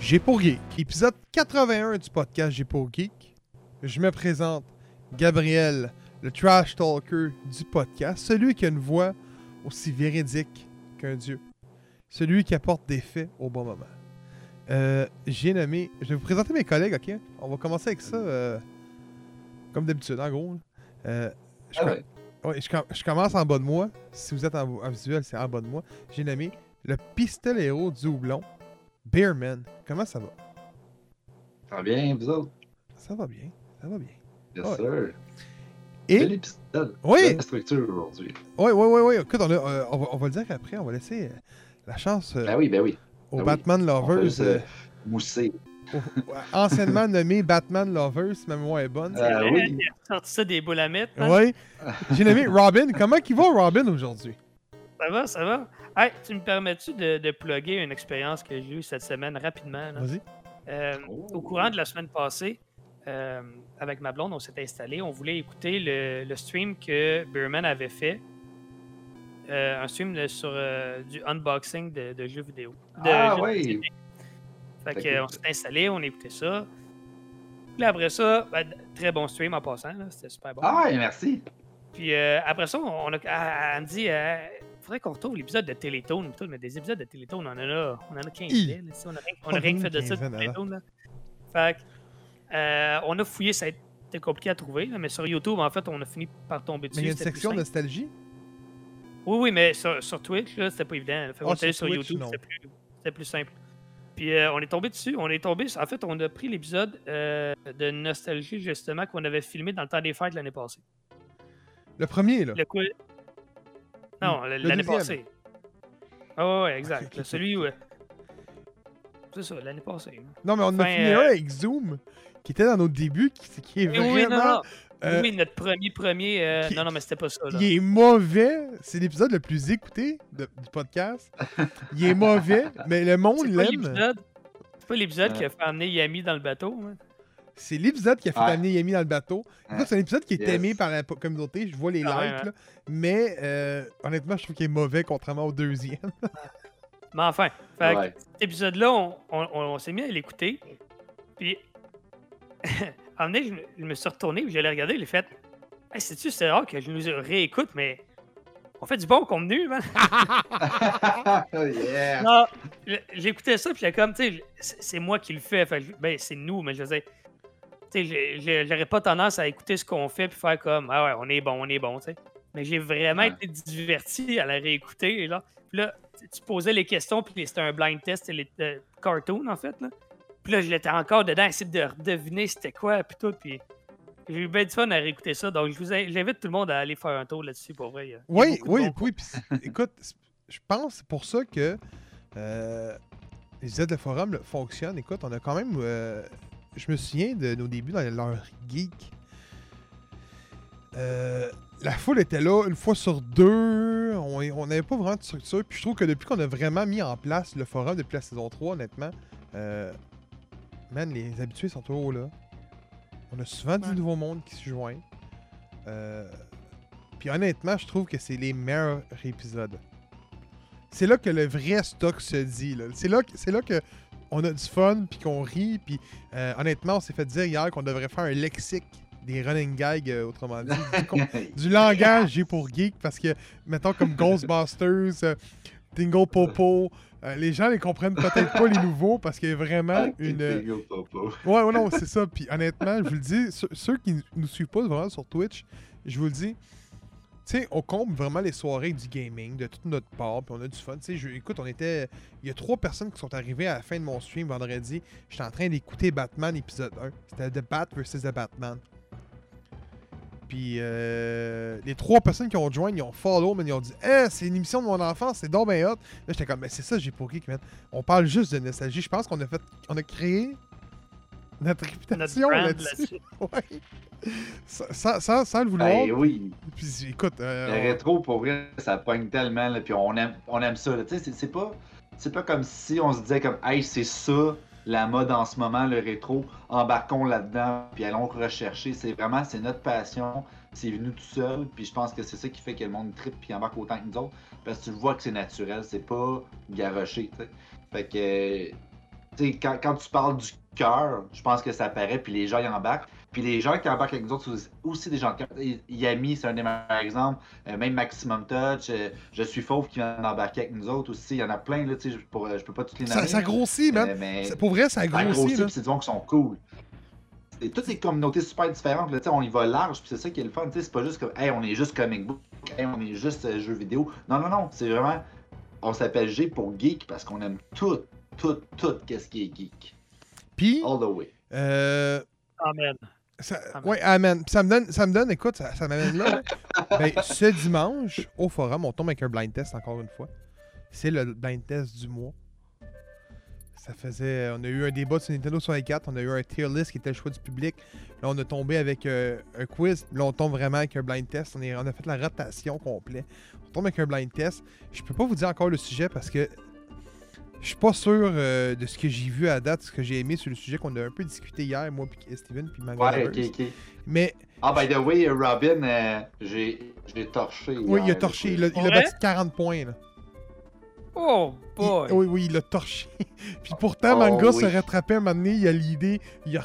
J'ai pour Geek. Épisode 81 du podcast J'ai pour Geek. Je me présente Gabriel, le trash talker du podcast, celui qui a une voix aussi véridique qu'un dieu, celui qui apporte des faits au bon moment. Euh, J'ai nommé. Je vais vous présenter mes collègues, ok? On va commencer avec ça, euh, comme d'habitude, en gros. Euh, je, Ah com- ouais. ouais, je com- je commence en bas de moi. Si vous êtes en, en visuel, c'est en bas de moi. J'ai nommé le pistolero du houblon, Bearman. Comment ça va? Ça va bien, vous autres? Ça va bien, ça va bien. Bien Ouais. sûr. Et Bel épisode. Oui. Belle structure aujourd'hui. Oui, oui, oui, oui. Écoute, on, a, euh, on, va, on va le dire après. On va laisser euh, la chance euh, Ben oui, ben oui. aux ben oui. Batman On peut Lovers, se euh, mousser. anciennement nommés Batman Lovers, si ma mémoire est bonne. Ah oui. Il a sorti ça des boules à mettre. hein? Oui. J'ai nommé Robin. Comment il va, Robin, aujourd'hui? Ça va, ça va. Hey, tu me permets-tu de, de plugger une expérience que j'ai eue cette semaine rapidement? Vas-y. Euh, Oh. Au courant de la semaine passée, euh, avec ma blonde, on s'est installé. On voulait écouter le, le stream que Beerman avait fait. Euh, un stream de- sur euh, du unboxing de, de jeux vidéo. De Ah jeux oui. vidéo. Fait que, on s'est installé, on a écouté ça. Puis après ça, ben, très bon stream en passant, c'était super bon. Ah, merci. Puis euh, après ça, on a, elle, elle me dit euh, faudrait qu'on retrouve l'épisode de tout, Mais des épisodes de Télétone, on en a, on en a 15 Hi. là, on a rien, on a rien fait de ça de. Là. Fait euh, on a fouillé, ça a été compliqué à trouver. là, mais sur YouTube, en fait, on a fini par tomber dessus. Mais il y a une section nostalgie? Oui, oui, mais sur, sur Twitch, là, c'était pas évident. Fait allé sur sur Twitch, YouTube, c'était plus, simple. Puis euh, on est tombé dessus. On est tombé. En fait, on a pris l'épisode euh, de Nostalgie, justement, qu'on avait filmé dans le temps des fêtes l'année passée. Le premier, là. Le? Non, Le l'année passée. Ah ouais, ouais, exact. Celui où. euh, C'est ça, l'année passée. hein. Non, mais on a Fin, fini euh, un avec Zoom, qui était dans nos débuts, qui, qui est Oui, vraiment... oui, non, non. euh, oui, notre premier, premier. euh, qui- Non, non, mais c'était pas ça. Là. Il est mauvais. C'est l'épisode le plus écouté de- du podcast. Il est mauvais, mais le monde C'est pas l'aime. l'épisode. C'est pas l'épisode qui a fait amener Yami dans le bateau. hein. C'est l'épisode qui a fait Ouais. amener Yami dans le bateau. Ouais. C'est un épisode qui est Yes. aimé par la communauté. Je vois les Ah ouais, likes, ouais. là. mais euh, honnêtement, je trouve qu'il est mauvais contrairement au deuxième. Mais enfin, fait que Ouais. cet épisode-là, on, on- on- on s'est mis à l'écouter. Puis, à un moment donné, je, me- je me suis retourné, puis j'allais regarder, j'ai fait Hey, sais-tu, c'est rare que je nous réécoute, mais on fait du bon contenu, man. Oh, yeah. J'écoutais ça, puis j'étais comme, tu sais, c'est moi qui le fais. Fait ben, c'est nous, mais je veux dire, j'aurais pas tendance à écouter ce qu'on fait, puis faire comme, ah ouais, on est bon, on est bon, tu sais. Mais j'ai vraiment Ouais. été diverti à la réécouter, et là. Puis là, tu- posais les questions, puis c'était un blind test, c'était les euh, cartoon, en fait, là. Puis là, j'étais encore dedans, essayer de deviner c'était quoi, puis tout, puis. J'ai eu bien du fun à réécouter ça, donc je vous j'invite tout le monde à aller faire un tour là-dessus, pour vrai. Oui, oui, oui. puis écoute, je pense que c'est pour ça que euh, les aides de forum là, fonctionnent. Écoute, on a quand même. euh, je me souviens de nos débuts dans leur geek. Euh, la foule était là une fois sur deux. On n'avait pas vraiment de structure. Puis je trouve que depuis qu'on a vraiment mis en place le forum depuis la saison 3, honnêtement, euh, man, les habitués sont toujours là. On a souvent du Ouais. nouveau monde qui se joint. Euh, puis honnêtement, je trouve que c'est les meilleurs épisodes. c'est là que le vrai stock se dit. C'est là, là que on a du fun, puis qu'on rit, puis euh, honnêtement, on s'est fait dire hier qu'on devrait faire un lexique des running gags, euh, autrement dit, du, du langage G pour geek, parce que, mettons, comme Ghostbusters, euh, Dingo Popo, euh, les gens les comprennent peut-être pas les nouveaux, parce qu'il y a vraiment une... Ouais, ouais, non, c'est ça. Puis honnêtement, je vous le dis, ceux, ceux qui nous suivent pas vraiment sur Twitch, je vous le dis, sais, on comble vraiment les soirées du gaming, de toute notre part, puis on a du fun. Je- écoute, on était. Il y a trois personnes qui sont arrivées à la fin de mon stream vendredi. J'étais en train d'écouter Batman épisode 1. C'était The Bat vs. The Batman. Puis euh, les trois personnes qui ont joint, ils ont follow, mais ils ont dit Eh, c'est une émission de mon enfance, c'est donc hot. Là, j'étais comme, mais c'est ça, j'ai pour geek, man. On parle juste de nostalgie. Je pense qu'on a fait. On a créé notre réputation là-dessus. là-dessus. Ouais. Sans, sans- sans- sans le vouloir. Ben oui. Puis écoute, euh, Le on- rétro, pour vrai, ça pogne tellement, là, puis on aime, on aime ça. là. Tu sais, c'est- c'est pas, c'est pas comme si on se disait comme, hey, c'est ça la mode en ce moment, le rétro, embarquons là-dedans, puis allons rechercher. C'est vraiment, c'est notre passion. C'est venu tout seul, puis je pense que c'est ça qui fait que le monde tripe puis embarque autant que nous autres, parce que tu le vois que c'est naturel, c'est pas garoché, tu sais. Fait que, tu sais, quand, quand tu parles du cœur, je pense que ça paraît, puis les gens y embarquent. Puis les gens qui embarquent avec nous autres, c'est aussi des gens de cœur. Et Yami, c'est un des meilleurs exemples. Euh, même Maximum Touch, euh, Je suis fauve qui vient d'embarquer avec nous autres aussi. Il y en a plein, là, tu sais, je, pour- je peux pas toutes les nommer. ça, ça grossit, man. Euh, mais Pour vrai, ça ça grossit. grossit, là. puis c'est des gens qui sont cool. C'est toutes des communautés super différentes. Là, tu sais, on y va large, puis c'est ça qui est le fun. tu sais, C'est pas juste comme, hey, on est juste comic book, hey, on est juste euh, jeux vidéo. Non, non, non. C'est vraiment, on s'appelle G pour geek parce qu'on aime tout, tout, tout, qu'est-ce qui est geek. Puis, All the way. euh, Amen. ça, Amen. ouais, amen. Puis ça me donne, ça me donne, écoute, ça, ça m'amène là. ben, ce dimanche, au forum, on tombe avec un blind test encore une fois. C'est le blind test du mois. Ça faisait. On a eu un débat sur Nintendo 64, on a eu un tier list qui était le choix du public. Là, on a tombé avec euh, un quiz. Là, on tombe vraiment avec un blind test. On, est, on a fait la rotation complète. On tombe avec un blind test. Je peux pas vous dire encore le sujet parce que je suis pas sûr euh, de ce que j'ai vu à date, ce que j'ai aimé sur le sujet qu'on a un peu discuté hier, moi, puis Steven, puis Mango Ouais, ok, ok. Mais Ah, by the way, Robin, euh, j'ai j'ai torché. oui, il a torché. Il a, il a battu de 40 points. Là. Oh Il- boy! oui, oui, il a torché. puis pourtant, Oh, Manga oui. se rattrapait un moment donné, il a l'idée, il a,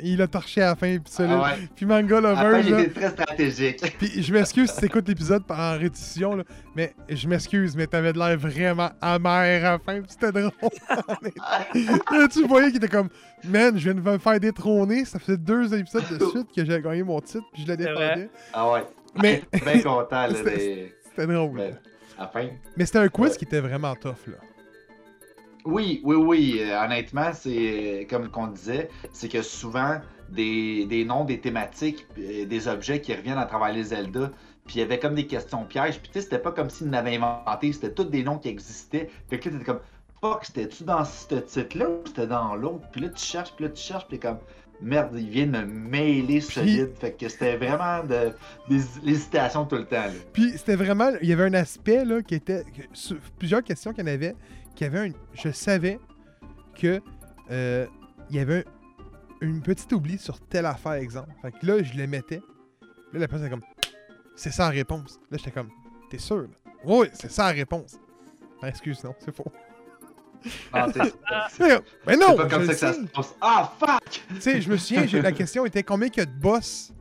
il a torché à la fin, puis ça, là. Ah ouais. Puis Manga là, été très stratégique. Puis je m'excuse si t'écoutes l'épisode par en rétition, là, mais je m'excuse, mais t'avais de l'air vraiment amer à la fin, puis c'était drôle. Là, tu voyais qu'il était comme, man, je viens de me faire détrôner, ça faisait deux épisodes de suite que j'ai gagné mon titre, puis je le défendais. Ah ouais. Mais Bien content, là. C'était- drôle. mais, à la fin. Mais c'était un quiz Ouais. qui était vraiment tough, là. Oui, oui, oui. euh, honnêtement, c'est euh, comme qu'on disait, c'est que souvent des, des noms, des thématiques, euh, des objets qui reviennent à travers les Zelda. Puis il y avait comme des questions pièges. Puis tu sais, c'était pas comme s'ils n'avaient inventé, c'était tous des noms qui existaient. Fait que là, t'étais comme, fuck, c'était-tu dans ce titre-là ou c'était dans l'autre? Puis là, tu cherches, puis là, tu cherches, puis t'es comme, merde, ils viennent me mêler solide. Fait que c'était vraiment de, des l'hésitation tout le temps. Là. Puis c'était vraiment, il y avait un aspect, là, qui était, plusieurs questions qu'il y en avait, qui avait un, je savais que euh, il y avait un- une petite oubli sur telle affaire, exemple. Fait que là, je le mettais. Là, la personne était comme, c'est ça la réponse. Là, j'étais comme, t'es sûr? Là? Oui, c'est ça la réponse. Ah, excuse, non, c'est faux. Ah, t'es- Mais mais non, c'est pas comme je ça que ça se passe. Ah, fuck! Tu sais, je me souviens, la question était combien il y a de boss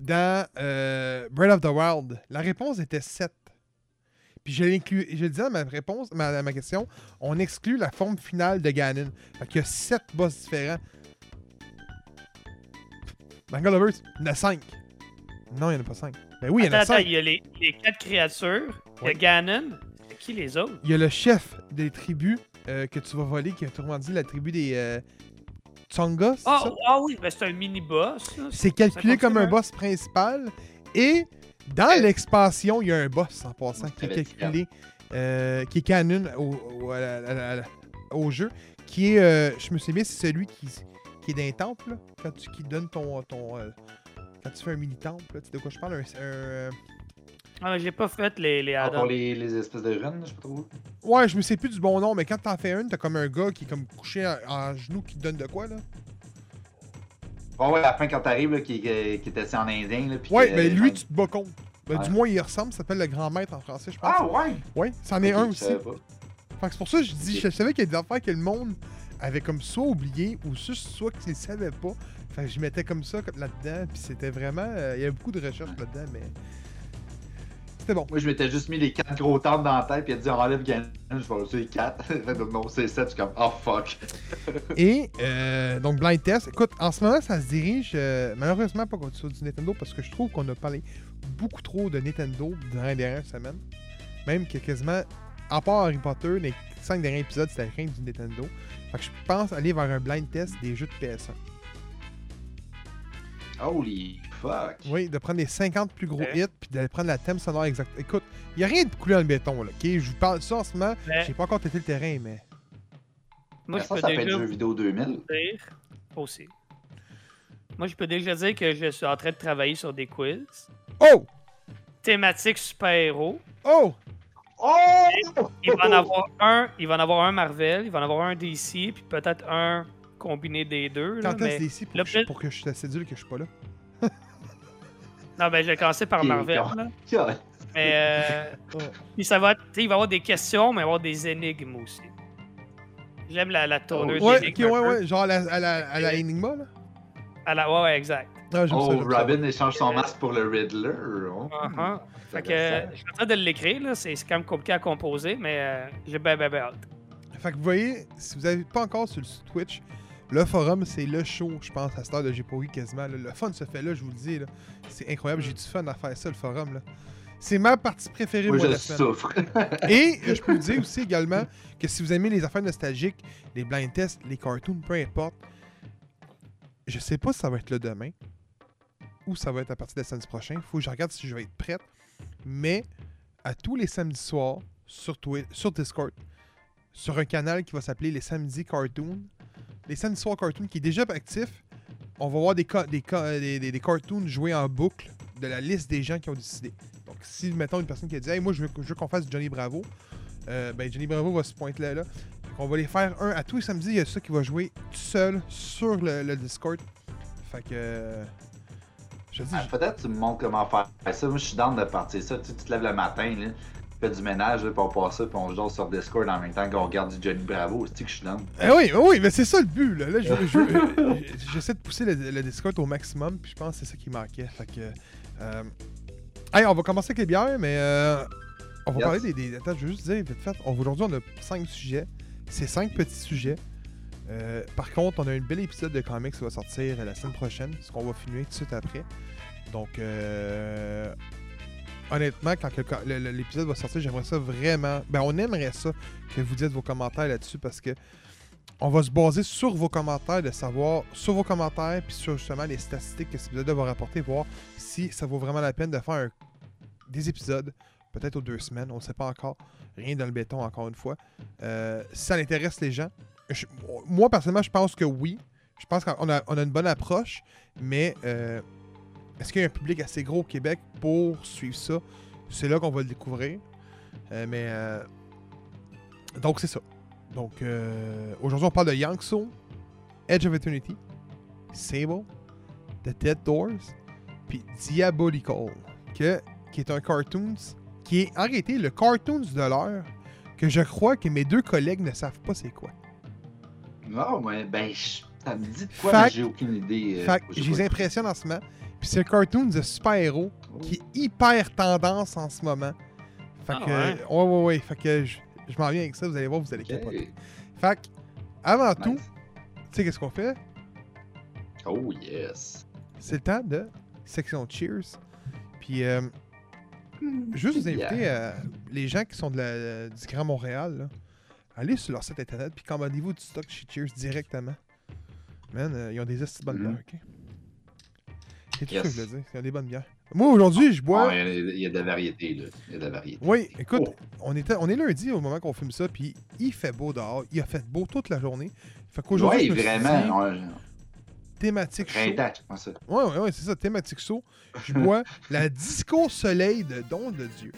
dans euh, Breath of the Wild? La réponse était 7. Puis je l'inclus, je le disais à ma réponse, ma, ma question, on exclut la forme finale de Ganon. Fait qu'il y a 7 boss différents. Manga Lovers, il y en a 5. Non, il n'y en a pas 5. Ben oui, il y en a attends, attends, 5. il y a les, les quatre créatures. Il y a Ganon. C'est Qui les autres? Il y a le chef des tribus euh, que tu vas voler, qui a autrement dit la tribu des euh, Ah, ah oui, ben c'est un mini-boss. C'est calculé comme un continue, boss principal. Et dans l'expansion, il y a un boss en passant qui est calculé, euh, qui est canon au, au- à la- à la- à la- au jeu. Qui est, euh, je me souviens bien, c'est celui qui, qui est d'un temple, là, quand tu qui donne ton. ton euh, quand tu fais un mini-temple, là, tu sais de quoi je parle un, un, euh, Ah, mais j'ai pas fait les, les Ah, pour les, les espèces de runes, je sais pas trop. Ouais, je me sais plus du bon nom, mais quand t'en fais une, t'as comme un gars qui est comme couché en, en genou qui te donne de quoi, là Ouais, ouais, à la fin, quand t'arrives, qui, qui était assis en indien, là, puis Ouais, mais lui, tu te bats contre. Ben, Ouais. Du moins, il ressemble, ça s'appelle le grand maître en français, je pense. Ah ouais! Ouais, c'en est un aussi. Fait que c'est pour ça que je dis, je savais qu'il y a des affaires que le monde avait comme soit oublié ou juste soit qu'ils ne savaient pas. Fait que je mettais comme ça là-dedans, puis c'était vraiment. euh, il y avait beaucoup de recherches là-dedans, mais. C'était bon. Moi, je m'étais juste mis les quatre gros tentes dans la tête, puis a dit on enlève Ganon, je vais c'est les quatre. Non, c'est sept, je suis comme oh fuck. Et euh, donc, blind test. Écoute, en ce moment, ça se dirige euh, malheureusement pas contre du Nintendo parce que je trouve qu'on a parlé beaucoup trop de Nintendo durant les dernières semaines. Même que quasiment, à part Harry Potter, les cinq derniers épisodes, c'était rien du Nintendo. Fait que je pense aller vers un blind test des jeux de PS1. Holy fuck. Oui, de prendre les 50 plus gros hits puis d'aller prendre la thème sonore exacte. Écoute, il n'y a rien de coulé dans le béton, là, ok? Je vous parle de ça en ce moment. Mais J'ai pas encore testé le terrain, mais. moi, ça, je peux ça peut être déjà vidéo 2000. dire aussi. Moi, je peux déjà dire que je suis en train de travailler sur des quiz. Oh! Thématique super-héros. Oh! Oh! Il va en avoir un, il va en avoir un Marvel, il va en avoir un DC, puis peut-être un combiné des deux. Là, Quand mais... est-ce d'ici pour, là, que je- pour que je te sédule que je suis pas là? Non, ben, je vais commencer par Marvel. là. Mais euh, puis ça va, être- il va y avoir des questions, mais il va y avoir des énigmes aussi. J'aime la, la tourneuse Ouais, d'énigmes ouais, ouais. Genre à la, à la, à la Enigma, là? À la- ouais, ouais, exact. Ah, Oh. Robin échange son masque pour le Riddler. Oh. Uh-huh. Fait que, euh, je suis en train de l'écrire, là. C'est quand même compliqué à composer, mais euh, j'ai bien, bien, bien hâte. Fait que vous voyez, si vous n'avez pas encore sur le Twitch, le forum, c'est le show, je pense, à cette heure de J'ai pas eu quasiment. là. Le fun se fait là, je vous le dis. C'est incroyable, j'ai du fun à faire ça, le forum. là. C'est ma partie préférée, Moi, moi, je la souffre. Et je peux vous dire aussi également que si vous aimez les affaires nostalgiques, les blind tests, les cartoons, peu importe, je sais pas si ça va être là demain ou ça va être à partir de samedi prochain. Faut que je regarde si je vais être prête. Mais à tous les samedis soirs, sur, Twi- sur Discord, sur un canal qui va s'appeler les samedis cartoons, les samedis soirs cartoons qui est déjà actif, on va voir des, euh, des, des- cartoons joués en boucle de la liste des gens qui ont décidé. Donc, si, mettons, une personne qui a dit Hey, moi, je veux, je veux qu'on fasse Johnny Bravo, euh, ben, Johnny Bravo va se pointer là. là. Fait qu'on va les faire un à tous les samedis. Il y a ça qui va jouer tout seul sur le, le Discord. Fait que. je dis, Ah, Peut-être que tu me montres comment faire ça. Moi, je suis dans de partir ça. Tu, sais, tu te lèves le matin, là, tu fais du ménage, là, puis on passe ça, puis on joue sur Discord en même temps qu'on regarde du Johnny Bravo. C'est que je suis dans. Eh oui, oui, mais c'est ça le but. Là, Là, je- je- j'essaie de pousser le, le Discord au maximum, puis je pense que c'est ça qui manquait. Fait que. euh, hey, on va commencer avec les bières, mais euh, on va Yes. parler des, des- Attends, je veux juste dire, vite fait, aujourd'hui, on a cinq sujets. C'est cinq petits sujets. Euh, par contre, on a un bel épisode de comics qui va sortir la semaine prochaine, ce qu'on va filmer tout de suite après. Donc, euh, honnêtement, quand l'épisode va sortir, j'aimerais ça vraiment. Ben, on aimerait ça que vous dites vos commentaires là-dessus parce que on va se baser sur vos commentaires, de savoir sur vos commentaires, puis sur justement les statistiques que cet épisode va rapporter, voir si ça vaut vraiment la peine de faire des épisodes, peut-être aux deux semaines, on ne sait pas encore. Rien dans le béton, encore une fois. Euh, si ça intéresse les gens, moi personnellement, je pense que oui. Je pense qu'on a, on a une bonne approche, mais euh, est-ce qu'il y a un public assez gros au Québec pour suivre ça? C'est là qu'on va le découvrir. Euh, mais euh, donc c'est ça. Donc euh, aujourd'hui on parle de Yangso, Edge of Eternity, Sable, The Dead Doors, puis Diabolical, que, qui est un cartoons qui est en réalité le cartoons de l'heure que je crois que mes deux collègues ne savent pas c'est quoi. Non, mais ben, ça me dit de quoi, j'ai aucune idée. euh, Fait que je les pas. impressionnes en ce moment. Puis c'est un cartoon de super-héros qui est hyper tendance en ce moment. Fait Ah que. ouais? Ouais, ouais, ouais. Fait que je, je m'en viens avec ça, vous allez voir, vous allez capoter. Fait que, avant tout, tu sais qu'est-ce qu'on fait? Oh yes. C'est le temps de section Cheers. Puis, euh, juste vous inviter, Yeah. euh, les gens qui sont de la, du Grand Montréal, là, allez sur leur site internet puis commandez-vous du stock chez Cheers directement. Man, euh, ils ont des esti de bonnes bières, ok? C'est tout Yes. ce que je voulais dire. Ils ont des bonnes bières. Moi, aujourd'hui, je bois. Ah, il y a- il y, a de la variété, là. Il y a de la variété. Oui, écoute, Oh. on, était, on est lundi au moment qu'on filme ça, puis il fait beau dehors. Il a fait beau toute la journée. Fait qu'aujourd'hui, Oui, suis dit, vraiment. ouais, thématique chaud. Printemps, je pense ça. Ouais, ouais, ouais, c'est ça, thématique chaud. Je bois la Disco Soleil de Don de Dieu.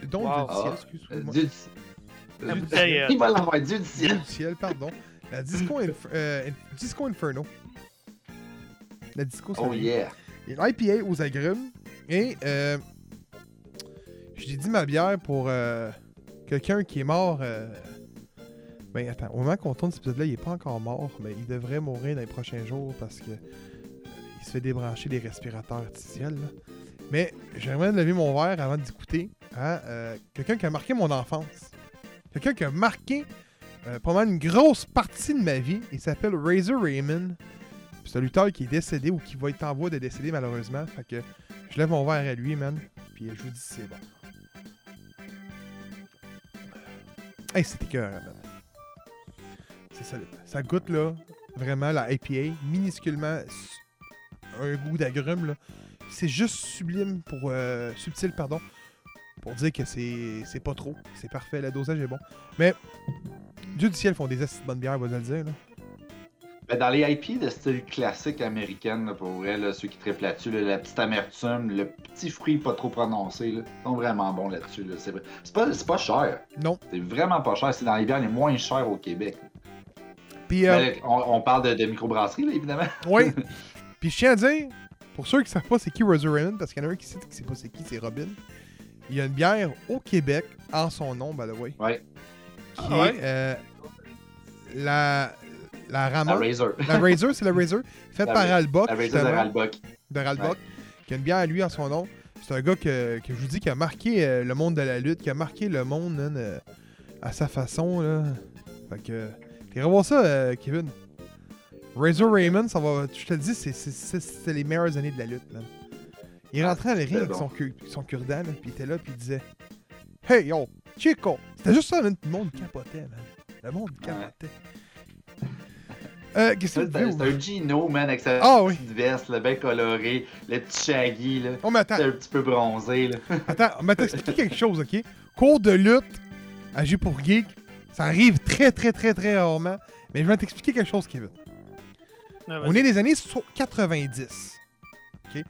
Du- Don Wow. de ciel, Ah, excuse-moi. Dieu La du- bouteille, euh, Il va l'avoir Dieu du Dieu ciel. du ciel, pardon. La Disco, Inf- euh, Disco Inferno. La Disco Oh Soleil. yeah. Et l'IPA aux agrumes. Et euh, J'ai dit ma bière pour euh, quelqu'un qui est mort. euh, Ben attends, au moment qu'on tourne cet épisode-là, il est pas encore mort, mais il devrait mourir dans les prochains jours parce que euh, il se fait débrancher des respirateurs artificiels. Mais j'aimerais lever mon verre avant d'écouter à euh, quelqu'un qui a marqué mon enfance. Quelqu'un qui a marqué euh, pendant une grosse partie de ma vie. Il s'appelle Razor Raymond. C'est un lutteur qui est décédé ou qui va être en voie de décéder malheureusement. Fait que je lève mon verre à lui, man. Puis je vous dis c'est bon. Hey, c'était cœur, man. C'est solide. Ça goûte, là, vraiment la IPA, minusculement un goût d'agrumes, là. C'est juste sublime pour. euh, subtil, pardon. Pour dire que c'est pas trop. C'est parfait, le dosage est bon. Mais, Dieu du ciel font des assez bonnes bières, on va le dire, là. Ben, dans les IP de style classique américaine, là, pour vrai, là, ceux qui triplent là-dessus, là, la petite amertume, le petit fruit pas trop prononcé, là, sont vraiment bons là-dessus. Là. C'est, c'est pas, c'est pas cher. Non. C'est vraiment pas cher. C'est dans les bières les moins chères au Québec. Puis, euh, Ben, on, on parle de, de microbrasserie, là, évidemment. Oui. Puis je tiens à dire, pour ceux qui savent pas c'est qui Razor Raymond, parce qu'il y en a un qui sait qui sait pas c'est qui, c'est Robin. Il y a une bière au Québec en son nom, by the way, Ouais. qui Ah ouais? est euh, la la La Rama. Razor. La Razor, c'est la Razor, faite La par Albock, La Razor de Ralbock. de Ralbock, qui a une bière à lui en son nom. C'est un gars que, que je vous dis qui a marqué euh, le monde de la lutte, qui a marqué le monde euh, à sa façon. Là. Fait que. T'es revoir ça, euh, Kevin. Razor Raymond, ça va. Je te le dis, c'est- les meilleures années de la lutte, man. Il rentrait à la ring avec son, son cure-dent, puis il était là, puis il disait Hey yo, Chico! C'était juste ça, man. Le monde capotait, man. Le monde capotait. Euh, qu'est-ce que C'est tu un, veux? c'est un Gino, man, avec sa Ah oui. petite veste, là, bien colorée, le petit shaggy, là. Oh, mais attends. C'est un petit peu bronzé, là. Attends, on va t'expliquer quelque chose, ok? Cours de lutte à G pour Geek, ça arrive très, très, très, très rarement. Mais je vais t'expliquer quelque chose, Kevin. Ah, On est des années so- 90. ok?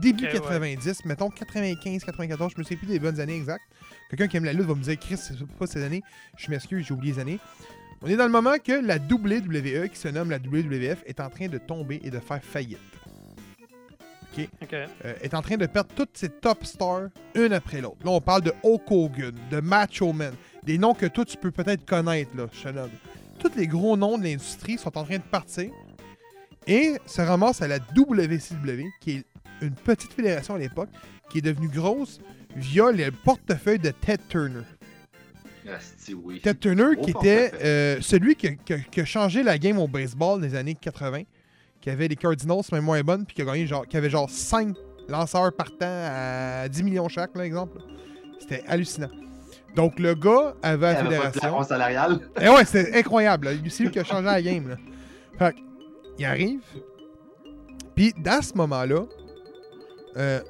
Début Ok, ouais. 90, mettons 95, 94, je me souviens plus des bonnes années exactes. Quelqu'un qui aime la lutte va me dire, Chris, c'est pas ces années. Je m'excuse, j'ai oublié les années. On est dans le moment que la WWE, qui se nomme la WWF, est en train de tomber et de faire faillite. Ok? euh, est en train de perdre toutes ses top stars, une après l'autre. Là, on parle de Hulk Hogan, de Macho Man, des noms que toi, tu peux peut-être connaître, là, nomme. Tous les gros noms de l'industrie sont en train de partir et se ramassent à la WCW, qui est une petite fédération à l'époque, qui est devenue grosse via le portefeuille de Ted Turner. Asti, oui. Ted Turner, qui était euh, celui qui a, qui a- qui a changé la game au baseball des années 80, qui avait les Cardinals, même moins bonnes, puis qui a gagné genre, qui avait genre 5 lanceurs partant à 10 millions chaque, là, exemple. C'était hallucinant. Donc le gars avait la pas fédération. plafond salarial. Et ouais, c'était incroyable. C'est lui qui a changé la game. Là. Fait il arrive. Puis, dans ce moment-là, euh,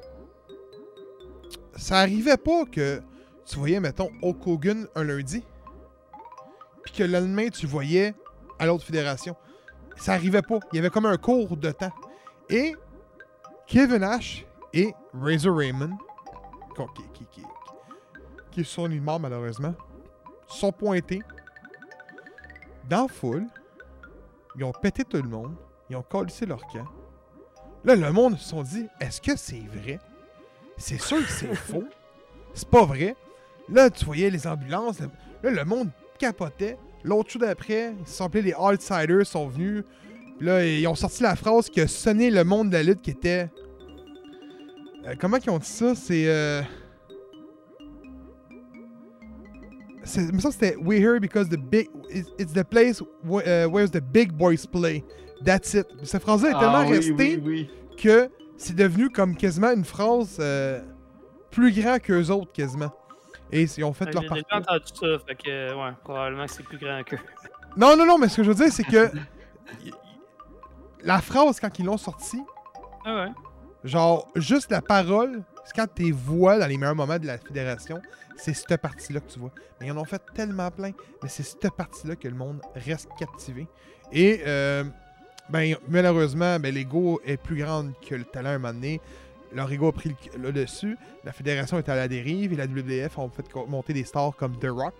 ça arrivait pas que tu voyais, mettons, Hulk Hogan un lundi. Puis que le lendemain, tu voyais à l'autre fédération. Ça arrivait pas. Il y avait comme un cours de temps. Et Kevin Nash et Razor Raymond, qui, qui, qui, qui sont les morts malheureusement, sont pointés dans la foule. Ils ont pété tout le monde. Ils ont collissé leur camp. Là, le monde se sont dit est-ce que c'est vrai? C'est sûr que c'est faux. C'est pas vrai. Là, tu voyais les ambulances. Là, le monde capotait. L'autre jour d'après, ils se sont appelés les Outsiders, sont venus. Là, ils ont sorti la phrase qui a sonné le monde de la lutte qui était. Euh, comment ils ont dit ça? C'est. Euh... c'est- il me c'était We here because the big it's, the place wh- uh, where the big boys play. That's it. Cette phrase-là est tellement Ah, oui, restée oui, oui. que c'est devenu comme quasiment une phrase euh, plus grand qu'eux autres quasiment. Et ils ont fait J'ai leur parcours. entendu ça, fait que, ouais, probablement que c'est plus grand. Non, non, non, mais ce que je veux dire, c'est que la phrase quand ils l'ont sortie, Ah ouais. genre juste la parole, c'est quand tes voix dans les meilleurs moments de la fédération, c'est cette partie-là que tu vois. Mais ils en ont fait tellement plein, mais c'est cette partie-là que le monde reste captivé. Et euh, ben malheureusement, ben l'ego est plus grand que le talent à un moment donné. Leur ego a pris le, le dessus. La fédération est à la dérive et la WWF ont fait monter des stars comme The Rock,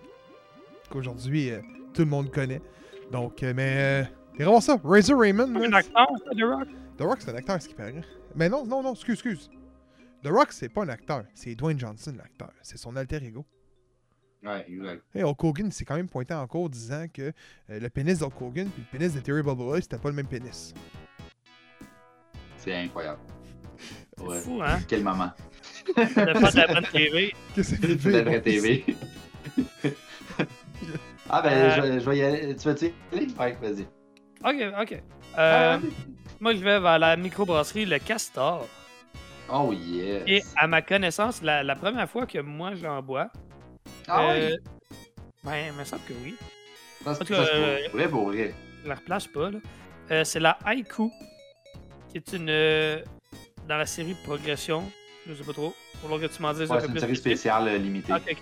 qu'aujourd'hui euh, tout le monde connaît. Donc, euh, mais euh, c'est vraiment ça. Razor Raymond, là, un acteur, The Rock? The Rock, c'est un acteur, ce qui paraît. Mais non, non, non, excuse, excuse. The Rock, c'est pas un acteur, c'est Dwayne Johnson l'acteur. C'est son alter ego. Ouais, exact. Et Hulk Hogan s'est quand même pointé en cours disant que euh, le pénis d'Hulk Hogan puis le pénis de Terry Bollea, c'était pas le même pénis. C'est incroyable. C'est Ouais. fou, hein? Quel moment. De faire de la bonne TV. Qu'est-ce que C'est la vraie TV. ah ben, Euh. je, vais- je vais y aller. Tu veux-tu y aller? Ouais, vas-y. Ok, ok. Ah, Euh, moi, je vais vers la microbrasserie Le Castor. Oh yes. Et à ma connaissance, la, la première fois que moi j'en bois, ah euh, oui. ben, il me semble que oui. Ça, c'est en tout ça, cas, c'est euh, pour vrai, pour vrai. Je la replace pas, là. Euh, c'est la Haiku, qui est une. Euh, dans la série Progression. Je sais pas trop. Pour que tu m'en dises Ouais, un c'est peu une plus. série spéciale euh, limitée. Ok.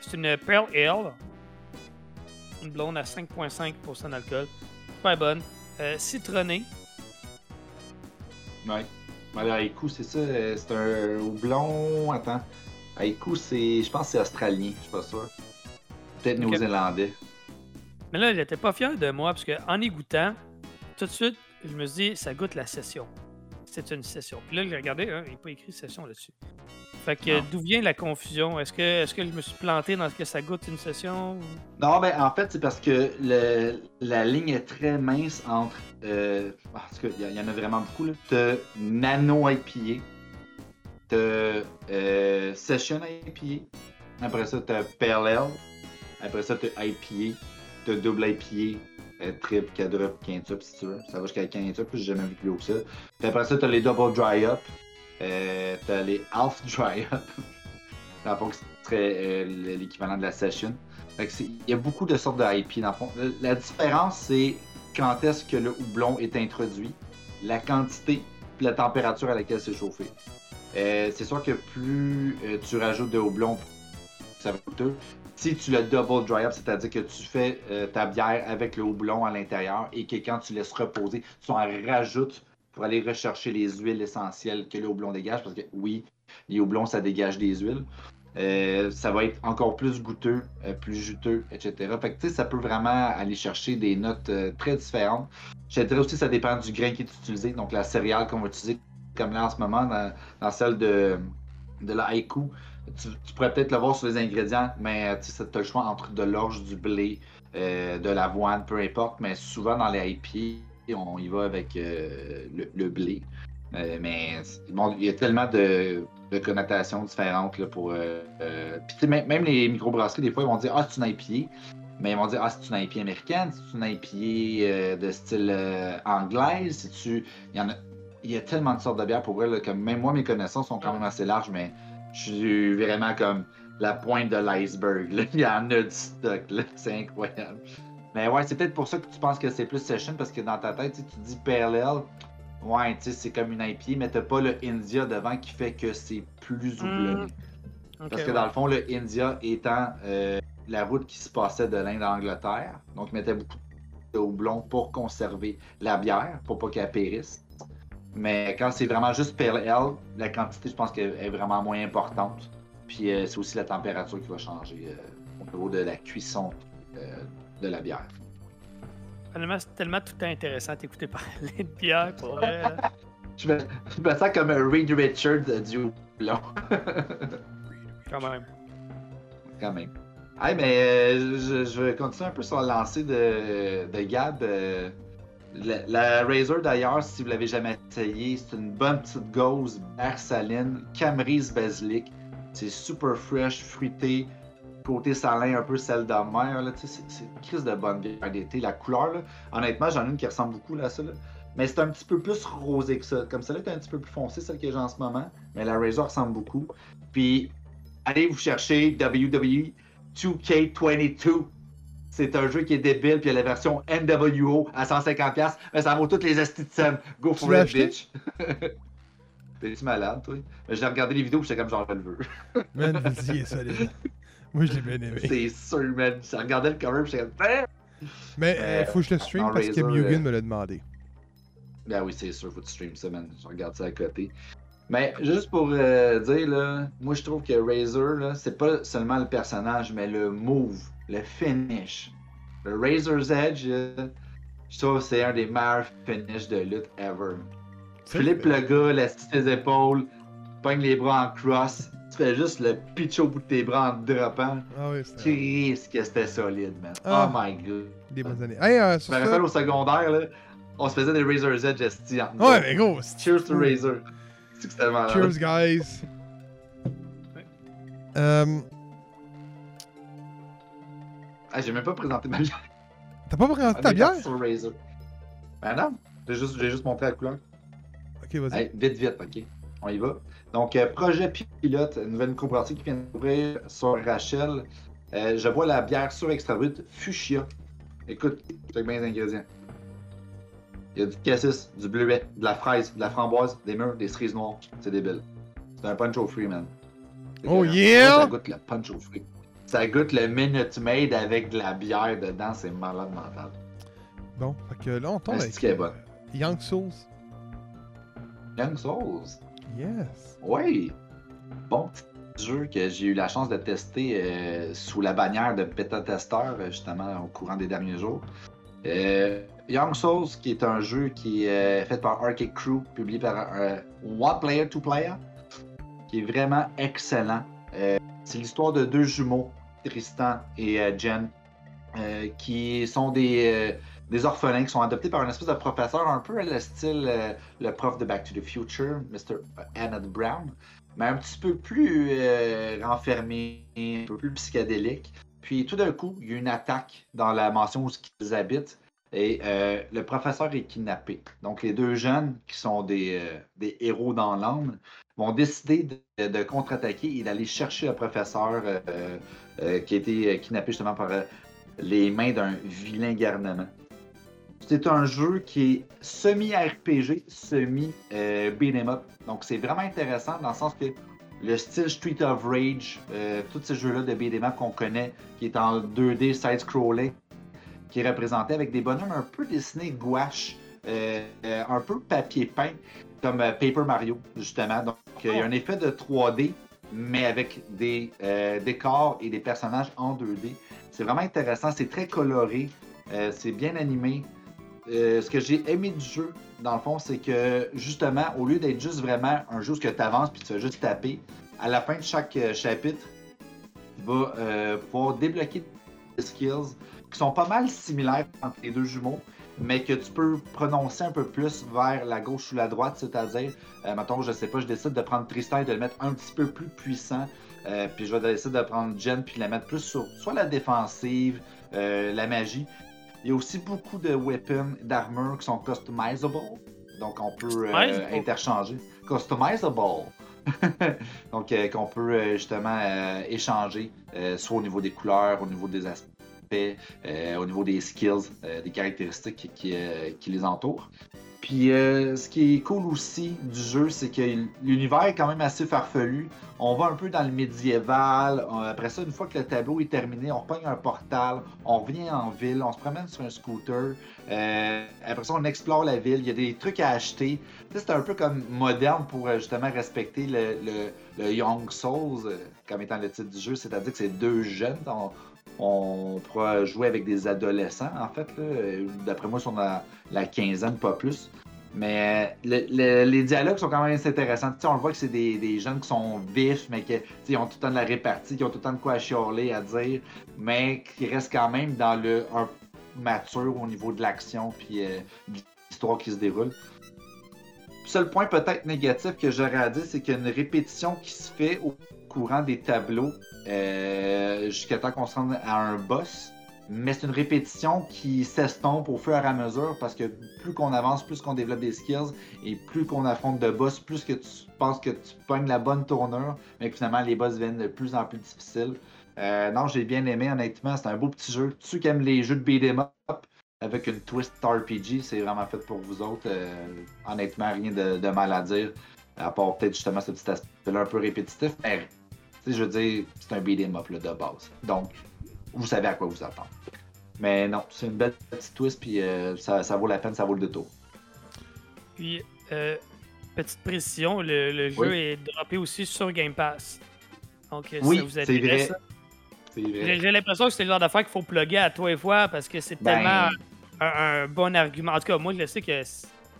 C'est une Pearl Ale. Une blonde à 5,5% d'alcool. Super bonne. Euh, citronnée. Ouais. Mais le haïku, c'est ça. euh, C'est un houblon. Attends. Haïku, c'est. Je pense que c'est australien, je suis pas sûr. Peut-être néo-zélandais. Mais là, elle était pas fière de moi parce qu'en y goûtant, tout de suite, je me suis dit, ça goûte la session. C'est une session. Puis là, j'ai regardé, hein, il n'est pas écrit session là-dessus. Fait que d'où vient la confusion? Est-ce que, est que je me suis planté dans ce que ça goûte une session? Non, ben en fait, c'est parce que le, la ligne est très mince entre. Euh, en tout cas, il y, y en a vraiment beaucoup. là. T'as Nano IPA, t'as euh, Session IPA, après ça, t'as Pale Ale, après ça, t'as IPA, t'as Double IPA, euh, Triple, Quadruple, Quintuple, si tu veux. Ça va jusqu'à Quintuple, j'ai jamais vu plus haut que ça. Puis après ça, t'as les Double Dry Up, euh, t'as les Half Dry Up. Dans le fond, serait euh, l'équivalent de la Session. C'est- Il y a beaucoup de sortes de IP dans le fond. La différence, c'est quand est-ce que le houblon est introduit, la quantité la température à laquelle c'est chauffé. Euh, c'est sûr que plus euh, tu rajoutes de houblon, ça va coûteux. Si tu le double dry up, c'est-à-dire que tu fais euh, ta bière avec le houblon à l'intérieur et que quand tu laisses reposer, tu en rajoutes pour aller rechercher les huiles essentielles que le houblon dégage, parce que oui, les houblons, ça dégage des huiles. Euh, ça va être encore plus goûteux, euh, plus juteux, etc. Fait que ça peut vraiment aller chercher des notes très différentes. Je dirais aussi ça dépend du grain qui est utilisé. Donc la céréale qu'on va utiliser, comme là en ce moment, dans, dans celle de, de la haïku, tu, tu pourrais peut-être le voir sur les ingrédients, mais tu sais, tu as le choix entre de l'orge, du blé, euh, de l'avoine, peu importe. Mais souvent dans les IPA, on y va avec euh, le, le blé. Euh, mais bon, il y a tellement de, de connotations différentes là, pour. Euh, euh, puis tu même, même les microbrasseries, des fois, ils vont dire Ah, c'est une IPA. Mais ils vont dire Ah, c'est une IPA américaine, c'est une IPA euh, de style euh, anglaise. C'est-tu. Il y en a. Il y a tellement de sortes de bières pour vrai, là, que même moi, mes connaissances sont quand même assez larges, mais je suis vraiment comme la pointe de l'iceberg. Il y en a du stock. C'est incroyable. Mais ouais, c'est peut-être pour ça que tu penses que c'est plus session, parce que dans ta tête, tu dis PLL. Ouais, tu sais, c'est comme une IPA, mais t'as pas le India devant qui fait que c'est plus houblonné. Ok, Parce que ouais. dans le fond, le India étant euh, la route qui se passait de l'Inde à l'Angleterre, donc ils mettaient beaucoup de houblon pour conserver la bière, pour pas qu'elle périsse. Mais quand c'est vraiment juste PLL, la quantité, je pense qu'elle est vraiment moins importante. Puis euh, c'est aussi la température qui va changer euh, au niveau de la cuisson euh, de la bière. Honnêtement, c'est tellement tout le temps intéressant d'écouter parler de bière pour vrai. Je me, je me sens comme un Reed Richards euh, du houblon. quand même. quand même. Hey, mais euh, je, je vais continuer un peu sur la lancée de, de Gab. La, la Razer d'ailleurs, si vous l'avez jamais essayé, c'est une bonne petite gauze, bière saline, camerise basilic. C'est super fresh, fruité, côté salin, un peu sel de mer. C'est une crise de bonne bière d'été. La couleur, là, honnêtement, j'en ai une qui ressemble beaucoup là, à ça. là. Mais c'est un petit peu plus rosé que ça. Comme celle-là est un petit peu plus foncée, celle que j'ai en ce moment. Mais la Razer ressemble beaucoup. Puis allez vous chercher WWE 2K22. C'est un jeu qui est débile, puis il y a la version NWO à 150$, mais ça vaut toutes les astis de scène. Go for it, bitch. T'es-tu malade, toi? Mais j'ai regardé les vidéos, j'étais comme genre, je le veux. Man, vas-y, est solide. Moi, je l'ai bien aimé. C'est sûr, man. J'ai regardé le cover, j'étais comme, Hein? Mais euh, faut que je le stream parce que Razer, Mugen euh, me l'a demandé. Ben oui, c'est sûr, faut que tu stream ça, man. Je regarde ça à côté. Mais juste pour euh, dire, là, moi je trouve que Razer, là, c'est pas seulement le personnage, mais le move, le finish. Le Razor's Edge, euh, je trouve que c'est un des meilleurs finishes de lutte ever. Vrai. le gars, la ses épaules, pognes les bras en cross, tu fais juste le pitch au bout de tes bras en droppant. Ah oui, c'était Christ que c'était solide, man. Ah. Oh my god. des bonnes années. Hey, euh, Je me ça- rappelle au secondaire, là, on se faisait des Razor's Edge esti entre nous Ouais, mais gros, Cheers to Razor. Cheers, guys. Ouais. Euh, Ah, j'ai même pas présenté ma bière. T'as pas présenté ta est bière? sur Razor. Ben non, j'ai juste, j'ai juste montré la couleur. Ok, vas-y. Vite, vite, ok. On y va. Donc, euh, projet pilote, une nouvelle microbrasserie qui vient d'ouvrir sur Rachel. Euh, je vois la bière sur extra brut Fuchsia. Écoute, check bien les ingrédients. Il y a du cassis, du bleuet, de la fraise, de la framboise, des mûres, des cerises noires. C'est débile. C'est un punch au fruit, man. Oh yeah! Ça goûte le punch au fruit. Ça goûte le Minute Maid avec de la bière dedans, c'est malade mental. Bon, fait que là, on tombe avec euh, bonne? Young Souls. Young Souls? Yes. Oui. Bon petit jeu que j'ai eu la chance de tester euh, sous la bannière de bêta testeur euh, justement au courant des derniers jours. Euh, Young Souls, qui est un jeu qui est fait par Arcade Crew, publié par One Player, Two Player, qui est vraiment excellent. C'est l'histoire de deux jumeaux, Tristan et euh, Jen, euh, qui sont des, euh, des orphelins qui sont adoptés par un espèce de professeur un peu à le style le prof de Back to the Future, Mr. Emmett Brown, mais un petit peu plus renfermé, un peu plus psychédélique. Puis tout d'un coup, il y a une attaque dans la mansion où ils habitent et euh, le professeur est kidnappé. Donc les deux jeunes, qui sont des, euh, héros dans l'âme, vont décider de, contre-attaquer et d'aller chercher le professeur euh, qui a été kidnappé justement par les mains d'un vilain garnement. C'est un jeu qui est semi-RPG, semi-beat'em up. Donc c'est vraiment intéressant dans le sens que le style Street of Rage, tous ces jeux-là de beat'em qu'on connaît, qui est en 2D side-scrollé, qui est représenté avec des bonhommes un peu dessinés gouache, euh, euh, un peu papier peint, comme euh, Paper Mario, justement. Donc il y a un effet de 3D, mais avec des décors et des personnages en 2D. C'est vraiment intéressant, c'est très coloré, c'est bien animé. Ce que j'ai aimé du jeu, dans le fond, c'est que justement, au lieu d'être juste vraiment un jeu où tu avances puis tu vas juste taper, à la fin de chaque chapitre, tu vas pouvoir débloquer des skills qui sont pas mal similaires entre les deux jumeaux, mais que tu peux prononcer un peu plus vers la gauche ou la droite, c'est-à-dire, euh, mettons, je sais pas, je décide de prendre Tristan et de le mettre un petit peu plus puissant, euh, puis je vais décider de prendre Jen puis de la mettre plus sur soit la défensive, euh, la magie. Il y a aussi beaucoup de weapons, d'armures qui sont customizable. Donc, on peut euh, interchanger. Customizable. Donc, qu'on peut justement échanger, soit au niveau des couleurs, au niveau des aspects, euh, au niveau des skills, euh, des caractéristiques euh, qui les entourent. Puis, ce qui est cool aussi du jeu, c'est que l'univers est quand même assez farfelu. On va un peu dans le médiéval. Après ça, une fois que le tableau est terminé, on repogne un portal, on revient en ville, on se promène sur un scooter. Après ça, on explore la ville. Il y a des trucs à acheter. C'est un peu comme moderne pour justement respecter le, Young Souls comme étant le titre du jeu. C'est-à-dire que c'est deux jeunes. On, on pourra jouer avec des adolescents, en fait. D'après moi, ils sont dans la, quinzaine, pas plus. Mais euh, le- le- les dialogues sont quand même assez intéressants. On le voit que c'est des, jeunes qui sont vifs, mais qui ont tout le temps de la répartie, qui ont tout le temps de quoi à chialer, à dire, mais qui restent quand même dans le mature au niveau de l'action puis euh, de l'histoire qui se déroule. Le seul point peut-être négatif que j'aurais à dire, c'est qu'il y a une répétition qui se fait au courant des tableaux euh, jusqu'à temps qu'on se rende à un boss. Mais c'est une répétition qui s'estompe au fur et à mesure parce que plus qu'on avance, plus qu'on développe des skills et plus qu'on affronte de boss, plus que tu penses que tu pognes la bonne tournure, mais que finalement les boss deviennent de plus en plus difficiles. Euh, non, j'ai bien aimé, honnêtement. C'est un beau petit jeu. Ceux qui aiment les jeux de beat'em up avec une twist RPG, c'est vraiment fait pour vous autres. Euh, honnêtement, rien de, de mal à dire. À part peut-être justement ce petit aspect-là un peu répétitif. Mais, tu sais, je veux dire, c'est un beat'em up là, de base. Donc, vous savez à quoi vous attendre. Mais non, c'est une belle petite twist, puis euh, ça, ça vaut la peine, ça vaut le détour. Puis, euh, petite précision, le, le jeu est droppé aussi sur Game Pass. Donc, euh, si Oui, ça vous intéresse, J'ai vrai. j'ai l'impression que c'est le genre d'affaire qu'il faut plugger à toi et fois parce que c'est Ben- tellement un, un bon argument. En tout cas, moi, je le sais que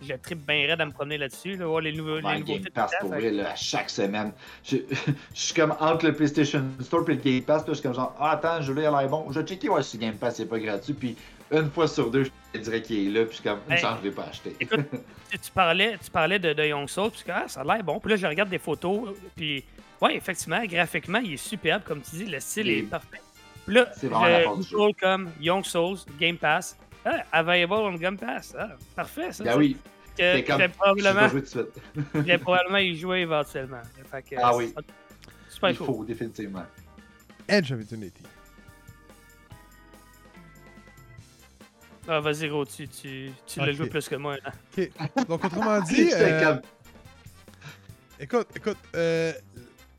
je tripe bien raide à me promener là-dessus, là, voir les, nouveaux, les Ouais, nouveautés. Game Pass pour vrai, là, à chaque semaine. Je, je suis comme entre le PlayStation Store et le Game Pass, là, je suis comme genre, ah, attends, je vais l'air bon. Je vais checker ouais, si Game Pass c'est pas gratuit, puis une fois sur deux, je te dirais qu'il est là, puis je suis comme, une Hey. chance, je l'ai pas acheté. Écoute, tu, parlais, tu parlais de, de Young Soul, puis ah, ça a l'air bon. Puis là, je regarde des photos, puis ouais, effectivement, graphiquement, il est superbe, comme tu dis, le style est parfait. Puis là, C'est je comme Young Souls, Game Pass, ah, available on Game Pass, ah, parfait, ça. Ben oui, Que comme, je je probablement, jouer tout de suite. je vais probablement y jouer éventuellement. Fait que, Ah oui. c'est Super Il cool. faut, définitivement. Edge of Eternity. Ah, vas-y, Gros, tu, tu, tu l'as joué plus que moi. hein. Ok. Donc, autrement dit, C'est euh, comme, écoute, écoute, euh,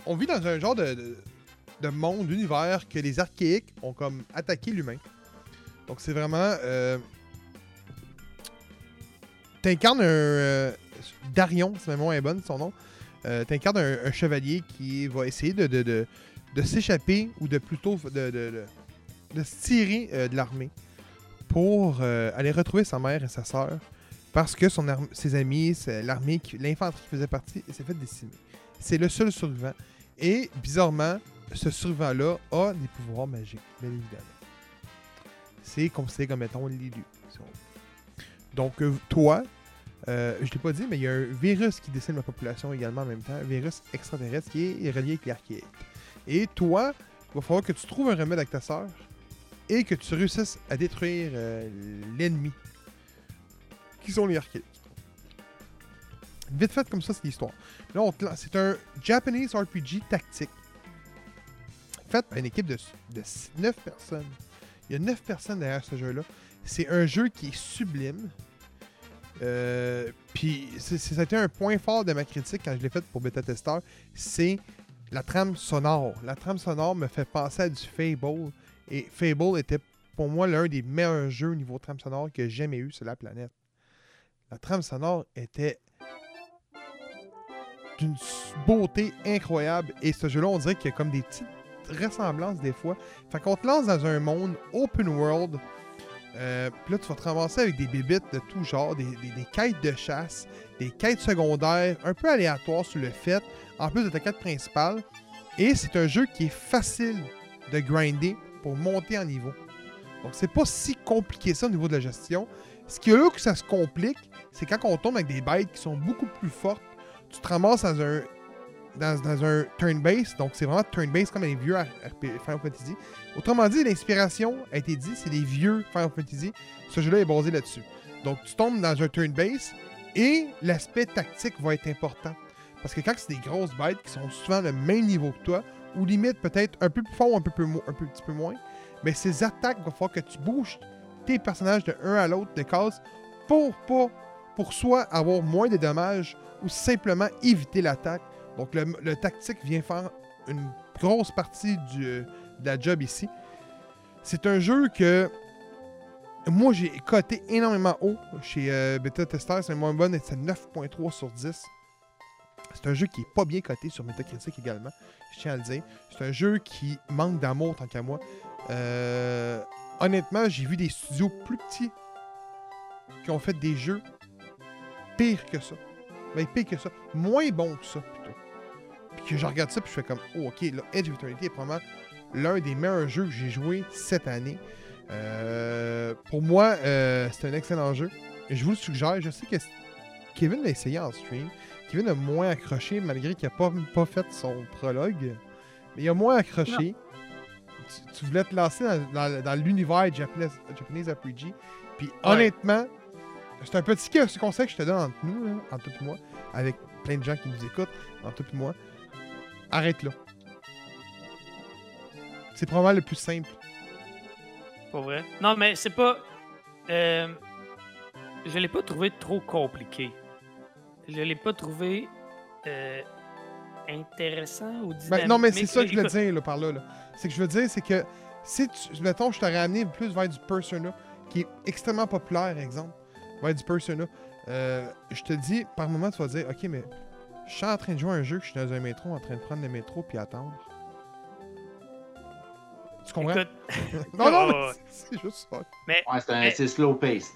on vit dans un genre de, de, de monde, d'univers que les archaïques ont comme attaqué l'humain. Donc, c'est vraiment. Euh, T'incarnes un. euh, Darion, si ma mémoire est bonne, son nom. Euh, T'incarnes un, chevalier qui va essayer de, s'échapper ou de plutôt de, se tirer euh, de l'armée pour euh, aller retrouver sa mère et sa sœur parce que ses amis, l'armée, l'infanterie qui faisait partie, s'est fait décimer. C'est le seul survivant. Et bizarrement, ce survivant-là a des pouvoirs magiques, bien évidemment. C'est considéré comme étant l'élu. si on veut. Donc, euh, toi, euh, je ne l'ai pas dit, mais il y a un virus qui décime la population également en même temps, un virus extraterrestre qui est relié avec l'archéique. Et toi, il va falloir que tu trouves un remède avec ta sœur et que tu réussisses à détruire euh, l'ennemi, qui sont les archéiques. Vite fait comme ça, c'est l'histoire. Là, on te c'est un Japanese RPG tactique. Fait par une équipe de, de 9 personnes. Il y a 9 personnes derrière ce jeu-là. C'est un jeu qui est sublime. Euh, Puis, été un point fort de ma critique quand je l'ai fait pour Beta Tester. C'est la trame sonore. La trame sonore me fait penser à du Fable. Et Fable était pour moi l'un des meilleurs jeux au niveau trame sonore que j'ai jamais eu sur la planète. La trame sonore était d'une beauté incroyable. Et ce jeu-là, on dirait qu'il y a comme des petites ressemblances des fois. Fait qu'on te lance dans un monde open world. Euh, puis là, tu vas te ramasser avec des bébites de tout genre, des, quêtes de chasse, des quêtes secondaires un peu aléatoires sur le fait, en plus de ta quête principale. Et c'est un jeu qui est facile de grinder pour monter en niveau. Donc, c'est pas si compliqué ça au niveau de la gestion. Ce qui est là que ça se complique, c'est quand on tombe avec des bêtes qui sont beaucoup plus fortes, tu te ramasses dans un dans, un turn-based, donc c'est vraiment turn-based comme les vieux Final Fantasy. Autrement dit, l'inspiration a été dit, c'est les vieux Final Fantasy. Ce jeu-là est basé là-dessus. Donc tu tombes dans un turn-based et l'aspect tactique va être important. Parce que quand c'est des grosses bêtes qui sont souvent le même niveau que toi, ou limite peut-être un peu plus fort ou un peu, un peu- petit peu moins, mais ces attaques, il va falloir que tu bouges tes personnages de un à l'autre de case pour pas, pour soit avoir moins de dommages ou simplement éviter l'attaque. Donc le, tactique vient faire une grosse partie du, euh, de la job ici. C'est un jeu que moi j'ai coté énormément haut chez euh, Beta Tester, c'est moins bonne, c'est 9.3 sur 10. C'est un jeu qui est pas bien coté sur Metacritic également, je tiens à le dire. C'est un jeu qui manque d'amour tant qu'à moi. Euh, honnêtement, j'ai vu des studios plus petits qui ont fait des jeux pires que ça. Ben, pire que ça. Moins bons que ça, plutôt. Que je regarde ça, puis je fais comme, oh, ok, là, Edge of Eternity est probablement l'un des meilleurs jeux que j'ai joué cette année. Euh, pour moi, euh, c'est un excellent jeu. Je vous le suggère. Je sais que Kevin l'a essayé en stream. Kevin a moins accroché, malgré qu'il n'a pas, pas fait son prologue. Mais il a moins accroché. Tu, tu voulais te lancer dans, dans- dans l'univers Japanese, Japanese RPG. Puis honnêtement, c'est un petit conseil que je te donne entre nous, là, entre toi et moi, avec plein de gens qui nous écoutent, entre toi et moi. Arrête là. C'est probablement le plus simple. Pas vrai. Non, mais c'est pas. euh, je l'ai pas trouvé trop compliqué. Je l'ai pas trouvé euh, intéressant ou dynamique. Ben, non, mais c'est ça que je veux dire là, par là. là. C'est que je veux dire, c'est que si tu. Mettons, je t'aurais amené plus vers du Persona, qui est extrêmement populaire, exemple, vers du Persona. euh, je te dis, par moment, tu vas dire, ok, mais je suis en train de jouer à un jeu, que je suis dans un métro, en train de prendre le métro puis attendre. Tu comprends? Écoute, non, non, mais c'est- juste ça. mais Ouais, c'est un- Mais- c'est slow pace.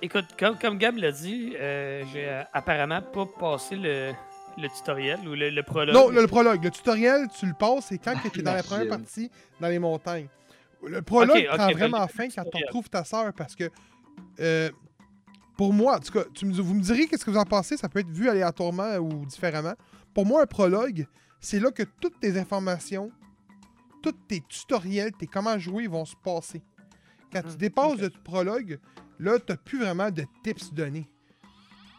Écoute, comme, comme Gab l'a dit, euh, j'ai euh, apparemment pas passé le, le tutoriel ou le, le prologue. Non, le, le prologue. Le tutoriel, tu le passes, c'est quand tu es dans la première partie, dans les montagnes. Le prologue Ok, ok, prend vraiment fin quand on trouve ta sœur parce que. euh, pour moi, en tout cas, tu me, vous me direz qu'est-ce que vous en pensez, ça peut être vu aléatoirement ou différemment. Pour moi, un prologue, c'est là que toutes tes informations, tous tes tutoriels, tes comment jouer vont se passer. Quand tu Hmm, dépasses ok. le prologue, là, t'as plus vraiment de tips donnés.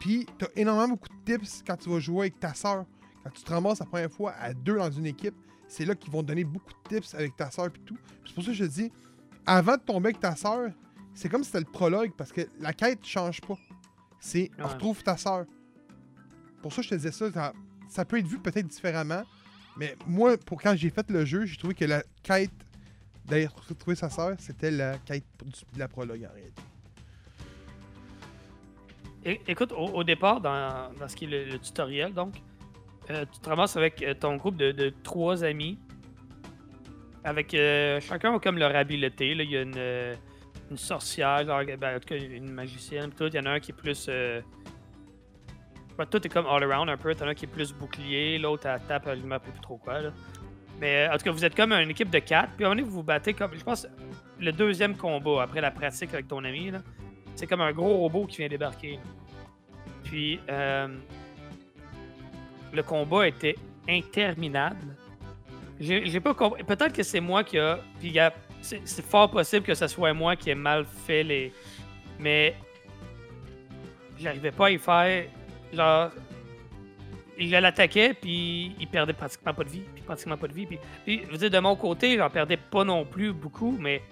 Puis, t'as énormément beaucoup de tips quand tu vas jouer avec ta sœur. Quand tu te ramasses la première fois à deux dans une équipe, c'est là qu'ils vont te donner beaucoup de tips avec ta sœur et tout. C'est pour ça que je te dis, avant de tomber avec ta sœur, c'est comme si c'était le prologue parce que la quête change pas. C'est Ouais. retrouve ta sœur. Pour ça, je te disais ça. Ça, ça peut être vu peut-être différemment. Mais moi, pour quand j'ai fait le jeu, j'ai trouvé que la quête d'aller retrouver sa sœur, c'était la quête de la prologue en réalité. É- Écoute, au, au départ, dans, dans ce qui est le, le tutoriel, donc, euh, tu te ramasses avec euh, ton groupe de, de trois amis. Avec euh, chacun a comme leur habileté. Là. Il y a une, euh, une sorcière, ben, en tout cas une magicienne. Il y en a un qui est plus. Euh... tout est comme all around un peu. T'en as un qui est plus bouclier, l'autre elle tape, me rappelle plus trop quoi. Là. Mais euh, en tout cas, vous êtes comme une équipe de quatre. Puis à un moment donné, vous vous battez comme. Je pense le deuxième combat après la pratique avec ton ami. Là, c'est comme un gros robot qui vient débarquer. Puis euh, le combat était interminable. J'ai j'ai pas compris. Peut-être que c'est moi qui a. Puis il y a- c'est fort possible que ce soit moi qui ai mal fait les. Mais j'arrivais pas à y faire. Genre. Je l'attaquais, puis il perdait pratiquement pas de vie. Puis pratiquement pas de vie. Puis, puis je veux dire, de mon côté, j'en perdais pas non plus beaucoup, mais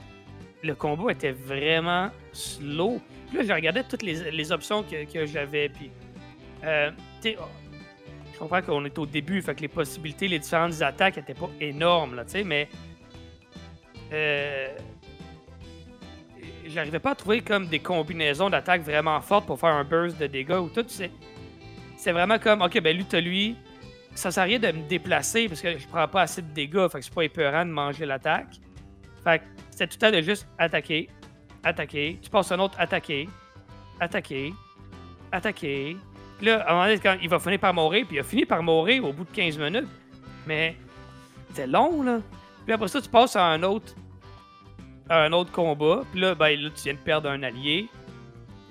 le combat était vraiment slow. Puis là, je regardais toutes les, les options que, que j'avais. Puis, euh, tu sais, je comprends qu'on est au début, fait que les possibilités, les différentes attaques étaient pas énormes, là, tu sais, mais. Euh, J'arrivais pas à trouver comme des combinaisons d'attaques vraiment fortes pour faire un burst de dégâts ou tout. C'est c'est vraiment comme, ok, ben lui, t'as lui. Ça sert à rien de me déplacer parce que je prends pas assez de dégâts, fait que c'est pas épeurant de manger l'attaque. Fait que c'était tout le temps de juste attaquer, attaquer. Tu passes un autre attaquer, attaquer, attaquer. Puis là, à un moment donné, il va finir par mourir, puis il a fini par mourir au bout de 15 minutes. Mais c'était long, là. Puis après ça, tu passes à un autre, à un autre combat. Puis là, ben, là, tu viens de perdre un allié.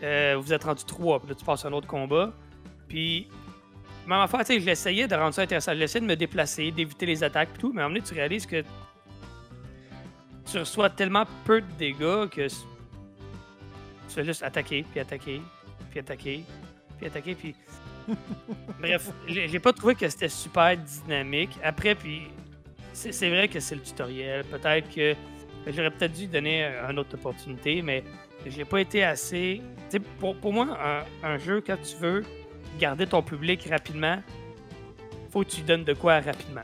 Euh, vous êtes rendu trois. Puis là, tu passes à un autre combat. Puis, même affaire, tu sais, j'essayais de rendre ça intéressant. J'essayais de me déplacer, d'éviter les attaques, puis tout. Mais à un moment donné, tu réalises que tu reçois tellement peu de dégâts que tu fais juste attaquer, puis attaquer, puis attaquer, puis attaquer, puis. Bref, j'ai pas trouvé que c'était super dynamique. Après, puis. C'est vrai que c'est le tutoriel. Peut-être que j'aurais peut-être dû donner une autre opportunité, mais j'ai pas été assez. Pour, pour moi, un, jeu, quand tu veux garder ton public rapidement, faut que tu donnes de quoi rapidement.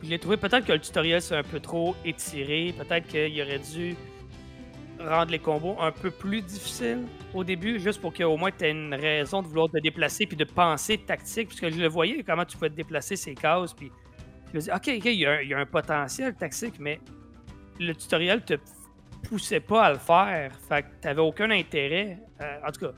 Je l'ai trouvé peut-être que le tutoriel c'est un peu trop étiré. Peut-être qu'il aurait dû rendre les combos un peu plus difficiles au début, juste pour qu'au moins tu aies une raison de vouloir te déplacer puis de penser tactique. Puisque je le voyais comment tu pouvais te déplacer ces cases. Puis je me disais, ok, ok, il y, a un- il y a un potentiel tactique, mais le tutoriel te poussait pas à le faire. Fait que t'avais aucun intérêt. Euh, en tout cas,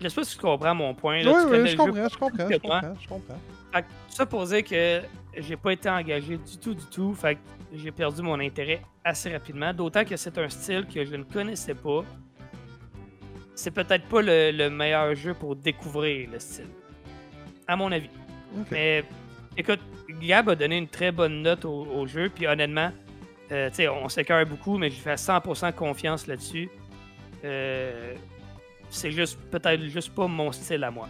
je sais pas si tu comprends mon point. là. Oui, Tu oui, je comprends, je comprends, je que moi. comprends, je comprends. fait que ça pour dire que j'ai pas été engagé du tout, du tout. Fait que j'ai perdu mon intérêt assez rapidement. D'autant que c'est un style que je ne connaissais pas. C'est peut-être pas le, le meilleur jeu pour découvrir le style. À mon avis. Mais écoute, Gab a donné une très bonne note au, jeu. Puis honnêtement, euh, tu sais, on s'écœure beaucoup, mais je fais 100% confiance là-dessus. Euh, c'est juste, peut-être juste pas mon style à moi.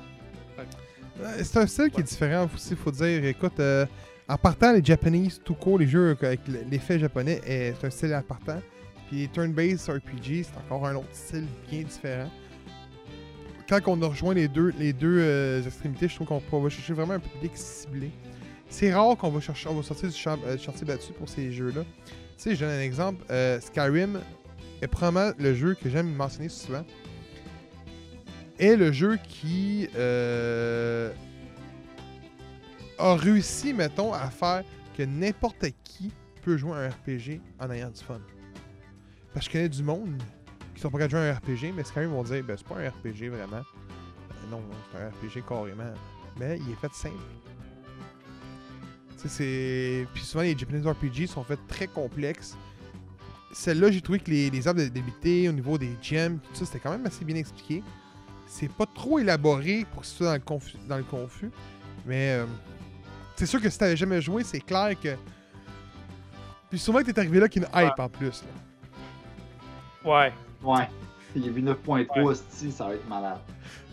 C'est un style qui est différent aussi, faut dire. Écoute, euh, en partant, les Japanese, tout court, les jeux avec l'effet japonais, c'est un style en partant. Puis turn-based RPG, c'est encore un autre style bien différent. Quand on a rejoint les deux, les deux euh, extrémités, je trouve qu'on on va chercher vraiment un public ciblé. C'est rare qu'on va chercher, on va sortir du champ, euh, chantier battu pour ces jeux-là. Tu sais, je donne un exemple. euh, Skyrim est probablement le jeu que j'aime mentionner souvent. Est le jeu qui euh, a réussi, mettons, à faire que n'importe qui peut jouer un RPG en ayant du fun. Parce que je connais du monde qui sont pas capables de jouer à un RPG, mais ils vont dire, ben, c'est pas un RPG vraiment. Non, non, c'est un RPG carrément. Mais il est fait simple. C'est. Puis souvent, les Japanese RPG sont faits très complexes. Celle-là, j'ai trouvé que les, les arbres de débilité au niveau des gems, tout ça, c'était quand même assez bien expliqué. C'est pas trop élaboré pour que ce soit dans le confus. Dans le confus mais euh, c'est sûr que si t'avais jamais joué, c'est clair que. Puis souvent que t'es arrivé là qu'il y a une hype en plus. Là. Ouais. Ouais. Il y a vu 9.3 hostie, ça va être malade.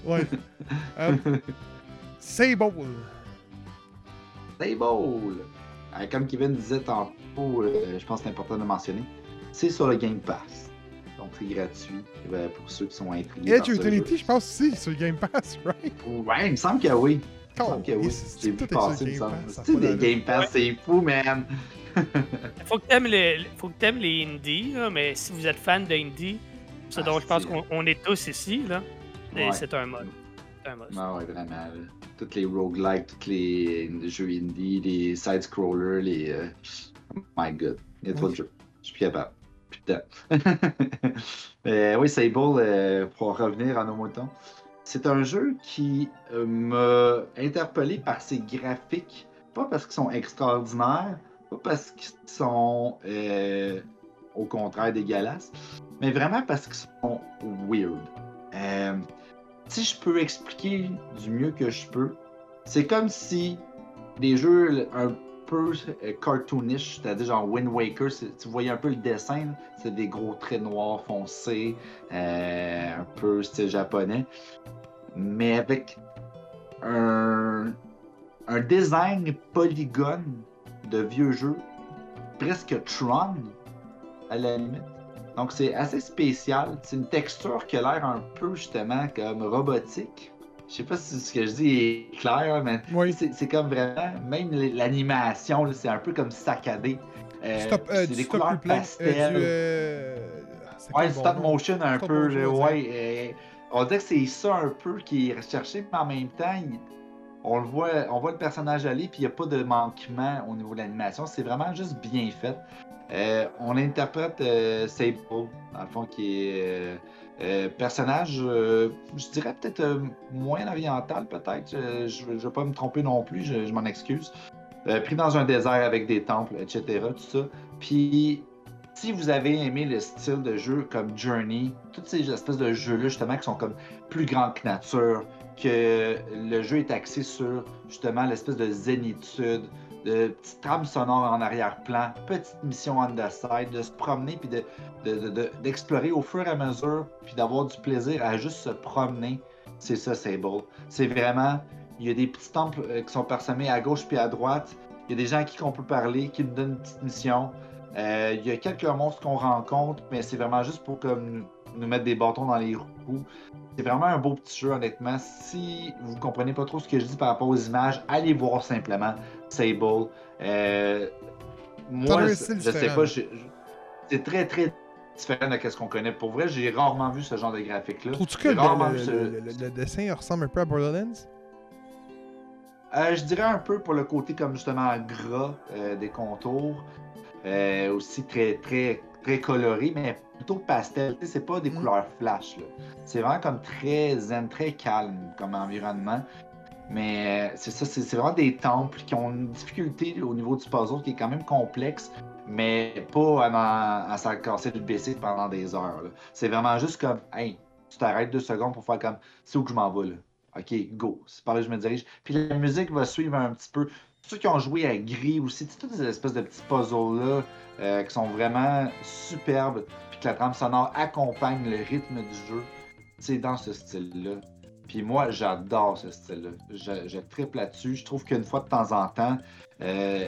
Ouais. Euh, Sable. Sable! Euh, comme Kevin disait tantôt, euh, je pense que c'est important de mentionner, c'est sur le Game Pass. Donc c'est gratuit euh, pour ceux qui sont intrigués. Edge Utility, jeu. je pense aussi, sur le Game Pass, right? Ouais, il me semble que oui. Il me semble que oui. J'ai vu passer, il me semble. Pas des. Game Pass, c'est fou, man. Faut que t'aimes les, faut que t'aimes les indies, là, mais si vous êtes fan de indie, ce Ah, dont je pense c'est- qu'on on est tous ici, là, c'est Ouais. c'est un mode. Un. Non, ouais, vraiment. là. Toutes les roguelikes, tous les jeux indie, les side-scrollers, les. euh, Oh my god. Il y a trop de jeux. Je suis plus capable. Putain. Mais oui, Sable, euh, pour revenir à nos moutons, c'est un jeu qui euh, m'a interpellé par ses graphiques. Pas parce qu'ils sont extraordinaires, pas parce qu'ils sont euh, au contraire dégueulasses, mais vraiment parce qu'ils sont weird. Si je peux expliquer du mieux que je peux, c'est comme si des jeux un peu euh, cartoonish, c'est-à-dire genre Wind Waker, tu voyais un peu le dessin, c'est des gros traits noirs foncés, euh, un peu style japonais, mais avec un, un design polygone de vieux jeux, presque Tron, à la limite. Donc c'est assez spécial. C'est une texture qui a l'air un peu justement comme robotique. Je sais pas si ce que je dis est clair, mais Oui. c'est comme vraiment, même l'animation, c'est un peu comme saccadé. Euh, Stop, euh, c'est des stop couleurs replay. pastel. Euh, du, euh, Ouais, bon stop nom? motion un Stop peu, motion, ouais. euh, on dirait que c'est ça un peu qui est recherché, mais en même temps, on le voit, on voit le personnage aller, puis il n'y a pas de manquement au niveau de l'animation. C'est vraiment juste bien fait. Euh, on interprète euh, Sable, dans le fond, qui est euh, euh, personnage, je dirais peut-être moins oriental, peut-être. Je ne vais pas me tromper non plus, je, je m'en excuse. Pris dans un désert avec des temples, etc. Tout ça. Puis si vous avez aimé le style de jeu comme Journey, toutes ces espèces de jeux-là, justement, qui sont comme plus grands que nature, que le jeu est axé sur, justement, l'espèce de zénitude, de petites trames sonores en arrière-plan, petites missions on the side, de se promener, puis de, de- d'explorer au fur et à mesure, puis d'avoir du plaisir à juste se promener. C'est ça, Sable. C'est vraiment, il y a des petits temples euh, qui sont parsemés à gauche puis à droite. Il y a des gens à qui on peut parler, qui nous donnent une petite mission. Euh, il y a quelques monstres qu'on rencontre, mais c'est vraiment juste pour comme, nous mettre des bâtons dans les roues. C'est vraiment un beau petit jeu, honnêtement. Si vous comprenez pas trop ce que je dis par rapport aux images, allez voir simplement Sable. Euh, moi, je sais différent. pas, c'est très très différent de ce qu'on connaît. Pour vrai, j'ai rarement vu ce genre de graphique-là. Trouves-tu que le, le- ce- le- le- dessin ressemble un peu à Borderlands? Euh, je dirais un peu pour le côté comme justement gras euh, des contours, Euh, aussi très très très coloré, mais plutôt pastel. C'est pas des Mm. couleurs flash. C'est vraiment comme très zen, très calme comme environnement. Mais euh, c'est ça, c'est vraiment des temples qui ont une difficulté au niveau du puzzle qui est quand même complexe, mais pas à, à s'en casser le baisser pendant des heures. C'est vraiment juste comme, hey, tu t'arrêtes deux secondes pour faire comme, c'est où que je m'en vais là? Ok, go. C'est par là que je me dirige. Puis la musique va suivre un petit peu. Ceux qui ont joué à Gris aussi, toutes ces espèces de petits puzzles-là euh, qui sont vraiment superbes, puis que la trame sonore accompagne le rythme du jeu. C'est dans ce style-là. Puis moi, j'adore ce style-là. Je, je triple là-dessus. Je trouve qu'une fois de temps en temps, euh,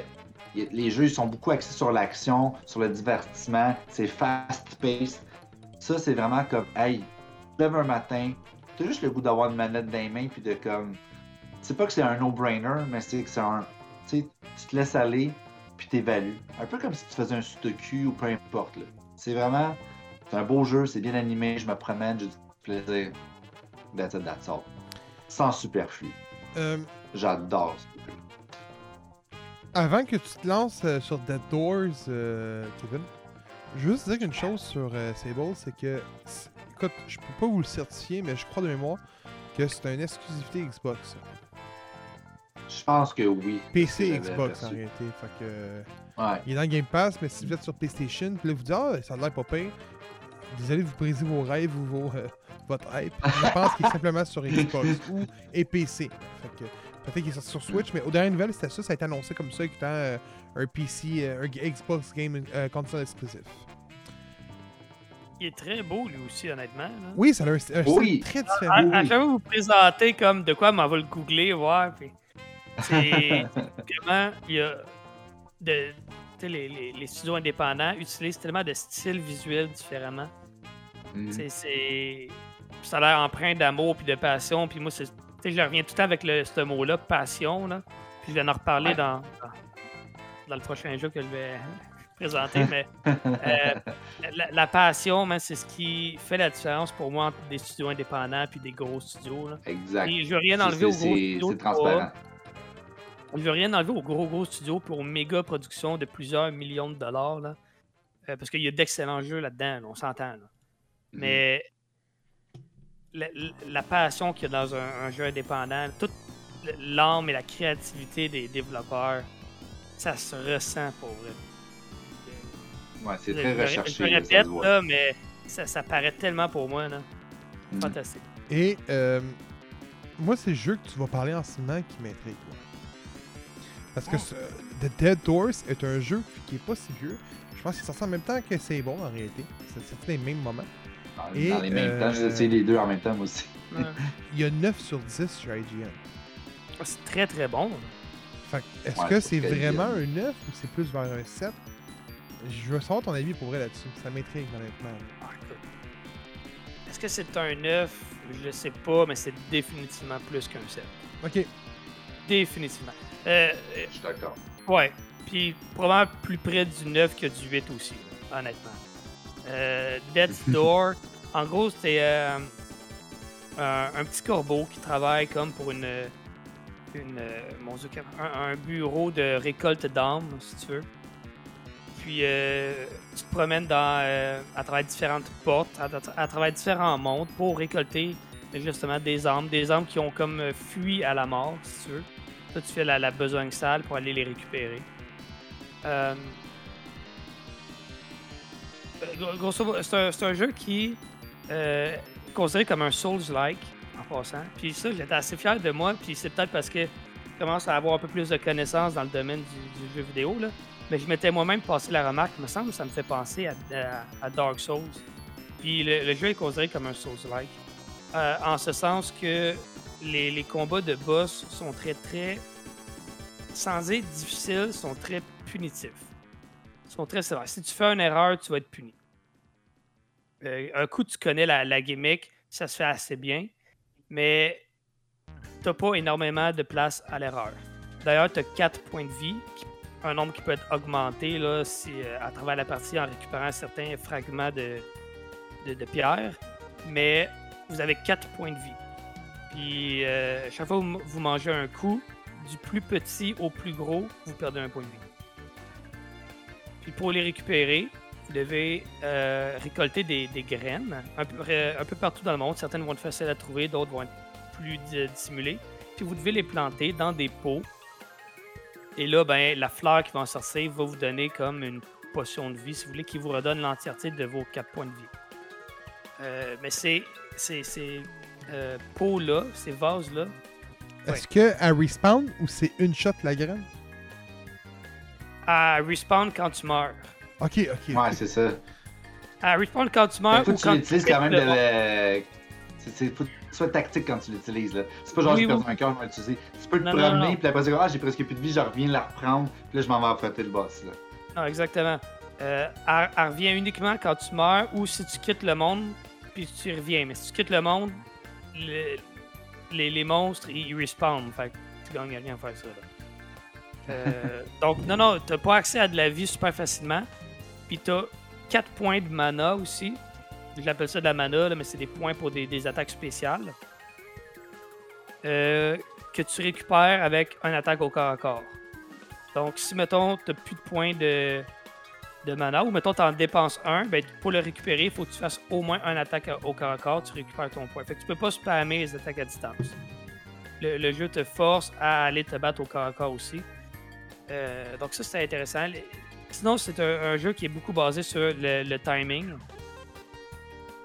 les jeux ils sont beaucoup axés sur l'action, sur le divertissement. C'est fast-paced. Ça, c'est vraiment comme, hey, lèves un matin, t'as juste le goût d'avoir une manette dans les mains, puis de comme. C'est pas que c'est un no-brainer, mais c'est que c'est un. Tu sais, tu te laisses aller, puis t'évalues. Un peu comme si tu faisais un sudoku ou peu importe. C'est vraiment. C'est un beau jeu, c'est bien animé, je me promène, j'ai du plaisir. That's it, that's all. Sans superflu. Euh, J'adore ce avant que tu te lances euh, sur Dead Doors, euh, Kevin, Je veux juste dire une chose sur euh, Sable, c'est que. Écoute, je peux pas vous le certifier, mais je crois de mémoire que c'est une exclusivité Xbox. Je pense que oui. PC Xbox en réalité. Fait que. Ouais. Il est dans le Game Pass, mais si vous êtes sur PlayStation, puis là vous dites Ah, ça a l'air pas pire. Désolé de vous briser vos rêves ou vos, euh, votre hype. Je pense qu'il est simplement sur Xbox ou et PC. Fait que peut-être qu'il est sorti sur Switch, mais aux dernières nouvelles, c'était ça, ça a été annoncé comme ça, étant euh, un PC, euh, un Xbox Game euh, console exclusif. Il est très beau, lui aussi, honnêtement. là. Oui, ça a un, un style Oui. très À, différent. à oui. chaque fois que vous présentez comme de quoi, mais on va le googler, voir. Puis c'est vraiment, il y a de, tu sais, les, les, les studios indépendants utilisent tellement de styles visuels différemment. Mm. C'est, c'est, ça a l'air empreint d'amour puis de passion. Puis moi, c'est, je reviens tout le temps avec le, ce mot-là, passion. Là. Puis je vais en reparler Ouais. dans, dans, le prochain jeu que je vais présenter. mais euh, la, la passion, c'est ce qui fait la différence pour moi entre des studios indépendants puis des gros studios. Là. Exact. Et je veux rien enlever aux gros studios. Transparent. Je veux rien enlever aux gros gros studios pour méga production de plusieurs millions de dollars. Là. Euh, parce qu'il y a d'excellents jeux là-dedans, là, on s'entend. Mm. Mais la, la passion qu'il y a dans un, un jeu indépendant, toute l'âme et la créativité des développeurs, ça se ressent pour vrai. Ouais, c'est Je- très je- recherché. Je ça répète, là, mais ça, ça paraît tellement pour moi. Là. Mm. Fantastique. Et euh, moi, c'est le jeu que tu vas parler en ce moment qui m'intrigue. Parce que Oh. ce- The Dead Doors est un jeu qui est pas si vieux. Je pense qu'il est sorti en même temps que C'est bon en réalité. C'est les mêmes moments. Dans, Et, dans les mêmes euh, temps, je sais les deux en même temps, moi aussi. Il y a 9 sur 10 sur IGN. C'est très très bon. Fait que, est-ce Ouais, que c'est vraiment bien. un 9 ou c'est plus vers un 7 Je veux savoir ton avis pour vrai là-dessus. Ça m'intrigue honnêtement. Ah. Est-ce que c'est un 9 Je le sais pas, mais c'est définitivement plus qu'un 7. Ok. Définitivement. Euh, Je suis d'accord. euh, ouais. Puis probablement plus près du 9 que du 8 aussi, honnêtement. Euh, Death's Door, en gros, c'est euh, un, un petit corbeau qui travaille comme pour une. une euh, mon Dieu, un, bureau de récolte d'âmes, si tu veux. Puis euh, tu te promènes dans, euh, à travers différentes portes, à, à travers différents mondes pour récolter justement des âmes, des âmes qui ont comme euh, fui à la mort, si tu veux. Toi, tu fais la, besogne sale pour aller les récupérer. Euh, euh, gros- grosso c'est un jeu qui euh, considéré comme un Souls-like, en passant. Puis ça, j'étais assez fier de moi, puis c'est peut-être parce que je commence à avoir un peu plus de connaissances dans le domaine du, jeu vidéo, là. Mais je m'étais moi-même passé la remarque, il me semble que ça me fait penser à, Dark Souls. Puis le, jeu est considéré comme un Souls-like. Euh, en ce sens que les, les combats de boss sont très, très, sans être difficiles, sont très punitifs. Ils sont très sévères. Si tu fais une erreur, tu vas être puni. Euh, un coup, tu connais la, gimmick, ça se fait assez bien, mais t'as pas énormément de place à l'erreur. D'ailleurs, tu as 4 points de vie, un nombre qui peut être augmenté là, euh, à travers la partie en récupérant certains fragments de, de, pierre, mais vous avez 4 points de vie. Puis, euh, chaque fois que vous mangez un coup, du plus petit au plus gros, vous perdez un point de vie. Puis pour les récupérer, vous devez euh, récolter des, des graines un peu, un peu partout dans le monde. Certaines vont être faciles à trouver, d'autres vont être plus di- dissimulées. Puis vous devez les planter dans des pots. Et là, ben, la fleur qui va en sortir va vous donner comme une potion de vie, si vous voulez, qui vous redonne l'entièreté de vos 4 points de vie. Euh, mais c'est ces, ces euh, pots-là, ces vases-là, Est-ce que à respawn ou c'est une shot la graine? À respawn quand tu meurs. Ok, ok. Ouais, c'est ça. À respawn quand tu meurs faut ou que tu l'utilises quand même de. C'est, c'est- faut que tu sois tactique quand tu l'utilises. là. C'est pas genre Oui, j'ai perdu oui. un cœur, je vais l'utiliser. Tu peux te Non, non, promener, non. puis après, c'est comme, ah, j'ai presque plus de vie, je reviens la reprendre, puis là, je m'en vais affronter le boss. Là. Non, exactement. Euh, elle, elle revient uniquement quand tu meurs ou si tu quittes le monde, puis tu reviens. Mais si tu quittes le monde, le- les, les monstres, ils respawnent. Fait que tu gagnes rien à faire ça. là. Euh, donc, non, non, t'as pas accès à de la vie super facilement. Puis t'as 4 points de mana aussi. Je l'appelle ça de la mana, mais c'est des points pour des, attaques spéciales. Euh, que tu récupères avec une attaque au corps à corps. Donc, si, mettons, t'as plus de points de, mana, ou mettons, tu en dépenses un, ben, pour le récupérer, il faut que tu fasses au moins un attaque au corps à corps, tu récupères ton point. Fait que tu peux pas spammer les attaques à distance. Le, le jeu te force à aller te battre au corps à corps aussi. Euh, donc ça, c'est intéressant. Sinon, c'est un, jeu qui est beaucoup basé sur le, timing.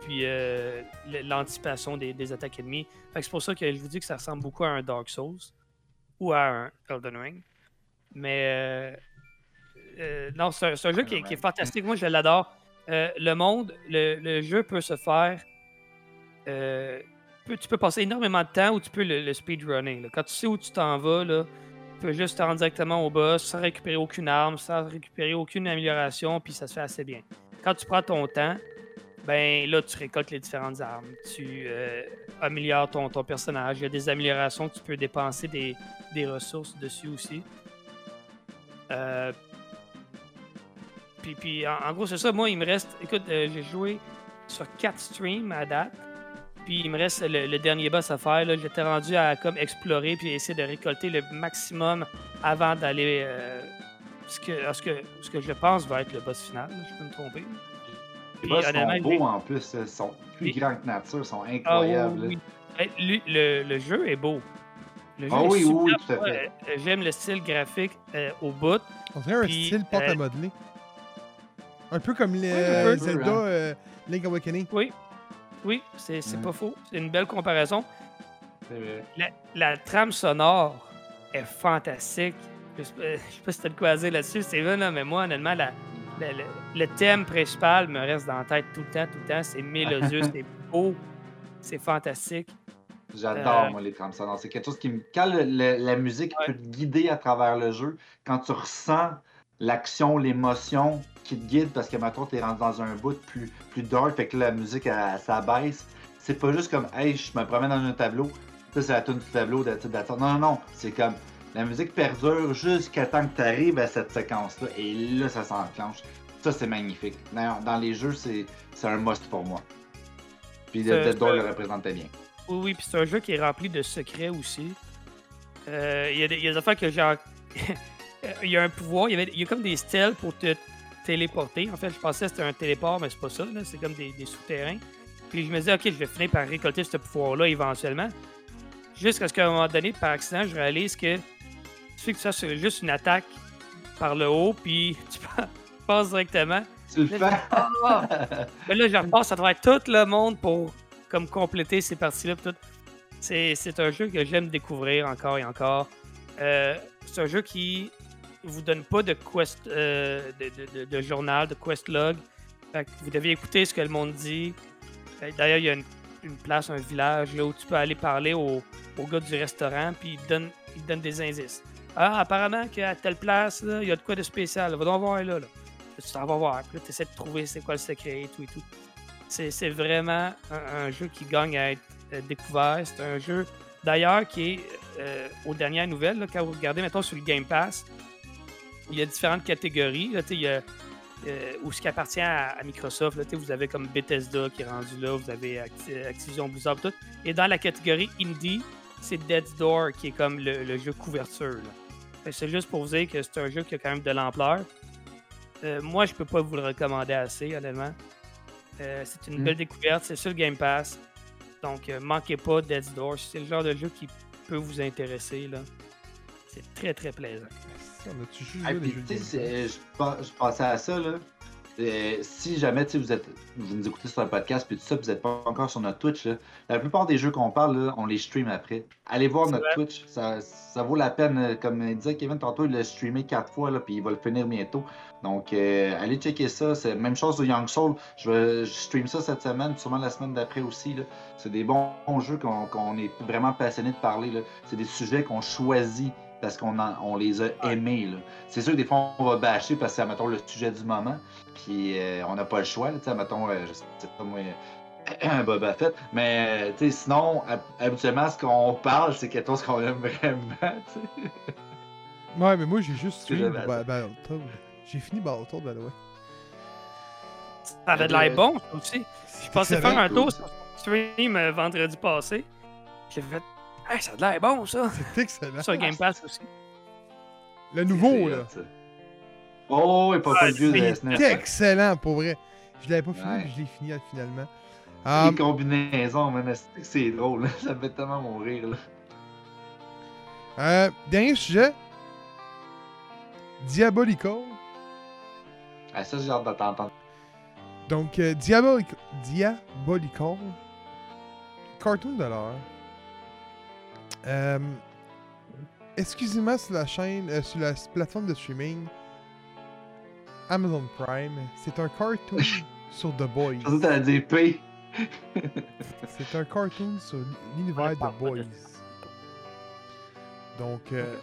Puis euh, l'anticipation des, attaques ennemies. C'est pour ça que je vous dis que ça ressemble beaucoup à un Dark Souls ou à un Elden Ring. Mais euh, euh, non, c'est un, jeu qui est, fantastique. Moi, je l'adore. Le monde, le, jeu peut se faire. tu peux passer énormément de temps ou tu peux le, le. Quand tu sais où tu t'en vas, là, tu peux juste te rendre directement au boss sans récupérer aucune arme, sans récupérer aucune amélioration, puis ça se fait assez bien. Quand tu prends ton temps, ben là, tu récoltes les différentes armes. Tu euh, améliores ton, ton personnage. Il y a des améliorations tu peux dépenser des, des ressources dessus aussi. Euh, puis, puis en, en gros, c'est ça. Moi, il me reste. Écoute, euh, j'ai joué sur 4 streams à date. Puis il me reste le, le dernier boss à faire. là. J'étais rendu à comme explorer puis essayer de récolter le maximum avant d'aller. euh, ce, que, à ce, que, ce que je pense va être le boss final. là. Je peux me tromper. Les boss sont les- beaux en plus, ils sont plus Oui. grands que nature, ils sont Ah oui, incroyables. oui. Lui, le, le jeu est beau. Le jeu Ah est oui, super oui, tout à beau. fait. Euh, J'aime le style graphique euh, au bout. On dirait un Puis, style pâte euh, à modeler. Un peu comme les euh, peu, Zelda hein. euh, Link Awakening. Oui, oui, c'est Mm. pas faux. C'est une belle comparaison. La, la trame sonore est fantastique. Je sais pas, je sais pas si t'as de quoi dire là-dessus, Steven, là, mais moi, honnêtement, la- la- la- le thème principal me reste dans la tête tout le temps, tout le temps. C'est mélodieux, c'est beau, c'est fantastique. J'adore, Euh, moi, les trames sonores. C'est quelque chose qui me. Quand le- le- la musique Ouais. peut te guider à travers le jeu, quand tu ressens l'action, l'émotion qui te guide, parce que maintenant, tu es rentré dans un bout plus, plus dark, fait que là, la musique, elle, elle s'abaisse. C'est pas juste comme, hey, je me promène dans un tableau, ça, c'est la tune du tableau, all. Non, non, non. C'est comme, la musique perdure jusqu'à temps que tu arrives à cette séquence-là, et là, ça s'enclenche. Ça, c'est magnifique. D'ailleurs, dans les jeux, c'est c'est un must pour moi. Puis Dead Door le représentait bien. Oui, oui, puis c'est un jeu qui est rempli de secrets aussi. Euh, Il y, a des- il y a des affaires que genre. Il y a un pouvoir, il y, avait, il y a comme des stèles pour te téléporter. En fait, je pensais que c'était un téléport, mais c'est pas ça. là, C'est comme des, des souterrains. Puis je me disais, ok, je vais finir par récolter ce pouvoir-là éventuellement. Jusqu'à ce qu'à un moment donné, par accident, je réalise que tu fais que ça, c'est juste une attaque par le haut, puis tu passes directement. Tu le fais? Mais là, je repasse à travers tout le monde pour comme compléter ces parties-là. pis tout. C'est, c'est un jeu que j'aime découvrir encore et encore. Euh, c'est un jeu qui vous donne pas de quest euh, de, journal, de quest log. Vous devez écouter ce que le monde dit. D'ailleurs, il y a une, place, un village là, où tu peux aller parler au, gars du restaurant, puis il te donne, il donne des indices. Ah, apparemment qu'à telle place, il y a de quoi de spécial. Va donc voir là. là. Tu t'en vas voir. Puis là, tu essaies de trouver c'est quoi le secret et tout et tout. C'est, vraiment un, un jeu qui gagne à être euh, découvert. C'est un jeu, d'ailleurs, qui est euh, aux dernières nouvelles. là, quand vous regardez, maintenant sur le Game Pass, il y a différentes catégories. Là, il y a euh, où ce qui appartient à, à Microsoft. Là, vous avez comme Bethesda qui est rendu là, vous avez Acti- Activision Blizzard, tout. Et dans la catégorie Indie, c'est Dead's Door qui est comme le, le jeu couverture. C'est juste pour vous dire que c'est un jeu qui a quand même de l'ampleur. Euh, moi, je peux pas vous le recommander assez, honnêtement. Euh, c'est une Mm. belle découverte, c'est sur le Game Pass. Donc, euh, manquez pas Dead's Door. C'est le genre de jeu qui peut vous intéresser. C'est très, très plaisant. On a-tu juste Ah, joué puis, des jeux de tu je, pensais à ça, là. Si jamais vous êtes vous nous écoutez sur un podcast puis tout ça, vous n'êtes pas encore sur notre Twitch, là, la plupart des jeux qu'on parle, là, on les stream après. Allez voir notre vrai. Twitch, ça, ça vaut la peine. euh, Comme il disait Kevin tantôt, il l'a streamé quatre fois, là, puis il va le finir bientôt. Donc, euh, allez checker ça. C'est la même chose de Young Soul. Je, vais- je stream ça cette semaine, sûrement la semaine d'après aussi. là. C'est des bons, bons jeux qu'on qu'on est vraiment passionné de parler. là. C'est des sujets qu'on choisit parce qu'on on les a aimés. là. C'est sûr que des fois, on va bâcher parce que c'est, mettons, le sujet du moment. Puis euh, on n'a pas le choix. là, tu sais, mettons, euh, je sais pas moi, un Boba Fett. Mais euh, tu sais, sinon, hab- habituellement, ce qu'on parle, c'est quelque chose qu'on aime vraiment. tu sais. Ouais, mais moi, j'ai juste j'avais Ba- Battletoad. J'ai fini Battletoad, by the way. Ça avait de l'air bon, ça aussi. Je pensais faire un tour sur stream euh, vendredi passé. J'ai fait. Hey, ça a de l'air bon, ça. C'est excellent. Sur Game Pass aussi. Le nouveau, là. hot. Oh, et pas Ah, vieux de SNES. C'est excellent, pour vrai. Je l'avais pas fini, Ouais. puis je l'ai fini finalement. Um, Les combinaisons, man, c'est- drôle. là. Ça me fait tellement mourir. Là. euh, dernier sujet. Diabolical. Ah, ça, j'ai hâte de t'entendre. Donc, euh, Diabolic- Diabolical. Cartoon de l'heure. Euh, exclusivement sur la chaîne, euh, sur la plateforme de streaming Amazon Prime. C'est un cartoon sur The Boys. P. C'est un cartoon sur l'univers de Boys. Donc, euh,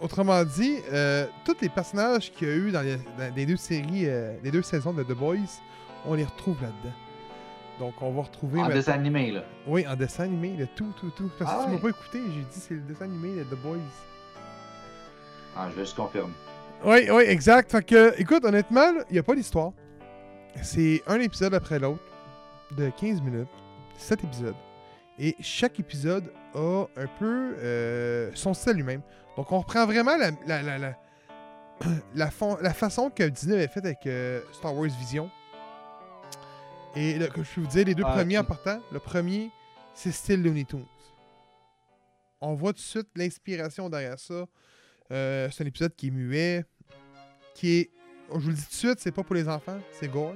autrement dit, euh, tous les personnages qu'il y a eu dans les, dans les deux séries, euh, les deux saisons de The Boys, on les retrouve là-dedans. Donc, on va retrouver. En maintenant- dessin animé, là. Oui, en dessin animé, le tout, tout, tout. Parce que Ah tu m'as ouais. pas écouté, j'ai dit c'est le dessin animé de The Boys. Ah, je vais juste confirmer. Oui, oui, exact. Fait que, écoute, honnêtement, il n'y a pas d'histoire. C'est un épisode après l'autre de 15 minutes, 7 épisodes. Et chaque épisode a un peu euh, son style lui-même. Donc, on reprend vraiment la, la, la, la, la fon- la façon que Disney avait fait avec euh, Star Wars Vision. Et là, comme je peux vous dire, les deux Ah, premiers en partant, le premier, c'est style Looney Tunes. On voit tout de suite l'inspiration derrière ça. Euh, c'est un épisode qui est muet, qui est. Je vous le dis tout de suite, c'est pas pour les enfants, c'est gore.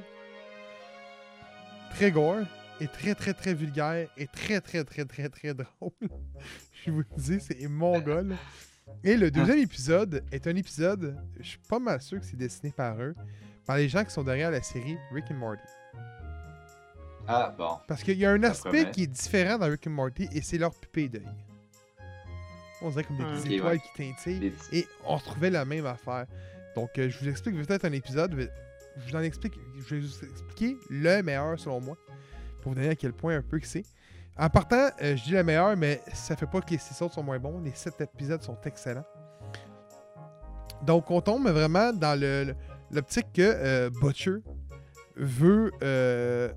Très gore, et très très très vulgaire, et très très très très très drôle. je vous le dis, c'est mongol. Et le deuxième épisode est un épisode, je suis pas mal sûr que c'est dessiné par eux, par les gens qui sont derrière la série Rick and Morty. Ah, bon. Parce qu'il y a un Ça aspect promet. qui est différent dans Rick and Morty, et c'est leur pupille d'œil. On dirait comme des Ah. petites étoiles ouais. qui petits- Et on retrouvait la même affaire. Donc, euh, je vous explique peut-être un épisode. mais Je vous en explique. Je vais vous expliquer le meilleur selon moi. Pour vous donner à quel point un peu que c'est. En partant, euh, je dis le meilleur, mais ça fait pas que les six autres sont moins bons. Les sept épisodes sont excellents. Donc, on tombe vraiment dans le- le- l'optique que euh, Butcher veut. euh,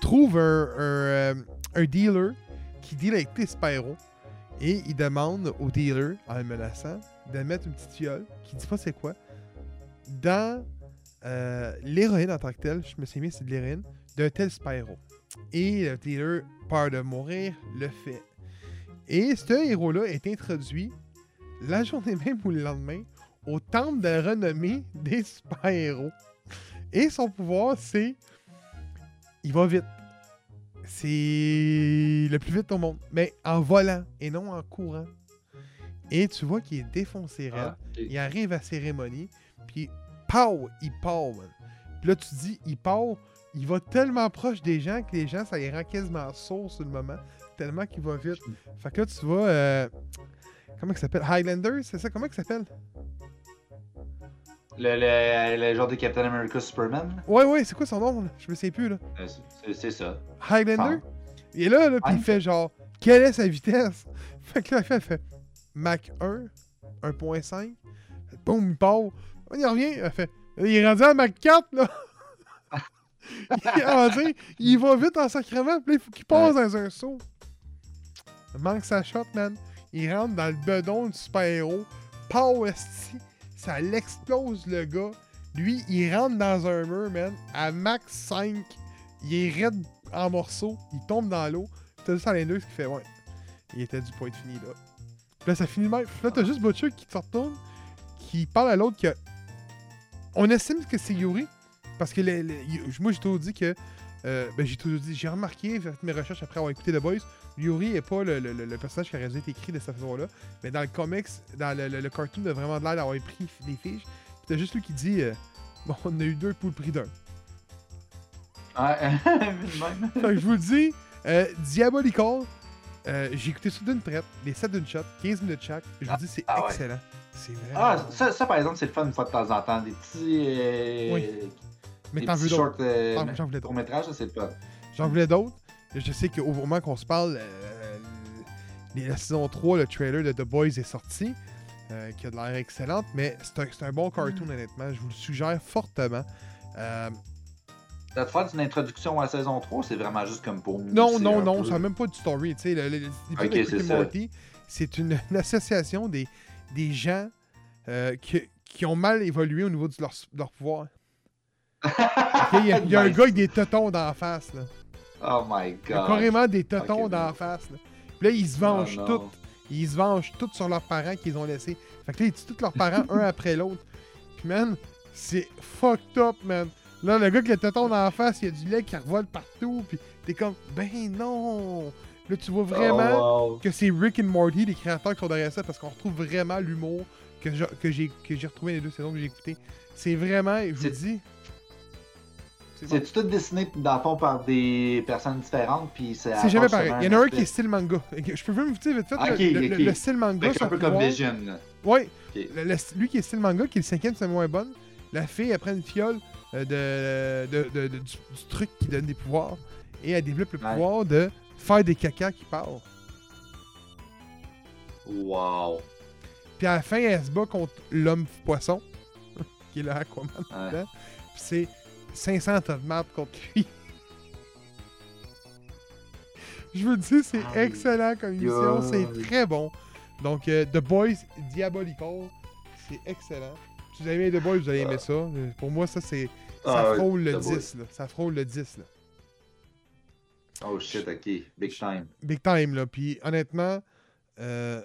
trouve euh, un dealer qui deal avec les Spyro. Et il demande au dealer, en le menaçant, de mettre une petite fiole, qui dit pas c'est quoi, dans euh, l'héroïne en tant que telle, je me suis mis c'est de l'héroïne, d'un tel Spyro. Et le dealer, peur de mourir, le fait. Et ce héros-là est introduit la journée même ou le lendemain au temple de renommée des Spyro. Et son pouvoir, c'est. Il va vite. C'est le plus vite au monde. Mais en volant et non en courant. Et tu vois qu'il est défoncé. Ah. Il arrive à la cérémonie. Puis, pow, il part, man. Puis là, tu te dis, il part. Il va tellement proche des gens que les gens, ça les rend quasiment sourds sur le moment. Tellement qu'il va vite. Fait que là, tu vois. euh, comment il s'appelle? Highlander, c'est ça? Comment il s'appelle? Le, le, le genre de Captain America Superman? Ouais, ouais, c'est quoi son nom là? Je me sais plus, là. Euh, c'est- ça. Highlander? Et là, là puis il fait genre, quelle est sa vitesse? Fait que là, il fait, il fait Mach 1, 1.5. Boum, il part. On y revient. Il fait, il est rendu à Mach 4, là. il, dire, il va vite en sacrement, puis là, il faut qu'il passe dans un saut. Il manque sa shot, man. Il rentre dans le bedon du super-héros. Pow, esti. Ça l'explose, le gars. Lui, il rentre dans un mur, man, à max 5. Il est raide en morceaux. Il tombe dans l'eau. T'as juste Highlander qui fait, ouais. Il était du point de fini, là. Puis là, ça finit même. Là, t'as juste Butcher qui te retourne, qui parle à l'autre que. On estime que c'est Yuri. Parce que le- le- y- moi, j'ai toujours dit que. euh, ben, j'ai toujours dit, j'ai remarqué, j'ai fait mes recherches après avoir écouté The Boys, Yuri est pas le, le- le- personnage qui a été écrit de cette façon-là. Mais dans le comics, dans le, le- cartoon, il a vraiment de l'air d'avoir pris des fiches. Puis t'as juste lui qui dit, euh, bon, on a eu deux pour le prix d'un. Ouais, même. Que je vous le dis, euh, Diabolical, euh, j'ai écouté ça d'une traite, les 7 d'une shot, 15 minutes chaque. Je vous dis, c'est ah ouais. excellent. C'est vraiment. Ah, ça, ça, par exemple, c'est le fun une fois de temps en temps. Des petits. Euh, Oui. Mais t'en veux d'autres. euh, Ah, J'en voulais d'autres. courts-métrages, ça, c'est le fun. J'en voulais d'autres. Je sais qu'au moment qu'on se parle, euh, la saison 3, le trailer de The Boys est sorti, euh, qui a de l'air excellente, mais c'est un, bon cartoon, honnêtement. Je vous le suggère fortement. Euh, De te faire une introduction à la saison 3, c'est vraiment juste comme pour. non, mousser non, un non, peu. ça n'a même pas de story. Tu sais, le- le- c'est. Morty, une, une association des, des gens euh, qui, qui ont mal évolué au niveau de leur, de leur pouvoir. Il y a, il y a un gars avec des tetons dans la face. Là. Oh my Il y a god. carrément des tetons Ok, dans la bon. face. Là. Puis là, ils se vengent Oh, tous. Ils se vengent tous sur leurs parents qu'ils ont laissés. Fait que là, ils tuent tous leurs parents un après l'autre. Puis man, c'est fucked up, man. Là, le gars qui a le téton dans la face, il y a du lait qui revole partout. Puis t'es comme, ben non. Là, tu vois vraiment Oh, wow. que c'est Rick and Morty, les créateurs qui sont derrière ça, parce qu'on retrouve vraiment l'humour que j'ai que retrouvé dans les deux saisons que j'ai écoutées. C'est vraiment, je vous dis. C'est bon. C'est tout dessiné dans le fond par des personnes différentes, puis c'est. C'est jamais pareil. Il y en a un qui est style manga. Je peux même vous dire vite fait, Ok, le, le- ok. le style manga. un son peu comme Vision. le- lui qui est style manga, qui est le cinquième, c'est moins bonne. La fille, elle prend une fiole euh, de, de- de- de- du, du truc qui donne des pouvoirs et elle développe le Ouais. pouvoir de faire des cacas qui parlent. Wow. Puis à la fin, elle se bat contre l'homme poisson, qui est le Aquaman. Ouais. Puis c'est 500 tonnes de marde contre lui. Je veux dire, c'est excellent comme émission, c'est très bon. Donc, euh, The Boys Diabolical, c'est excellent. Si vous avez aimé The Boys, vous allez aimer ça. Euh, Pour moi, ça, c'est ça Ah, frôle le The 10. Là. Ça frôle le 10. Là. Oh shit, ok. Big time. Big time, là. Puis honnêtement, euh,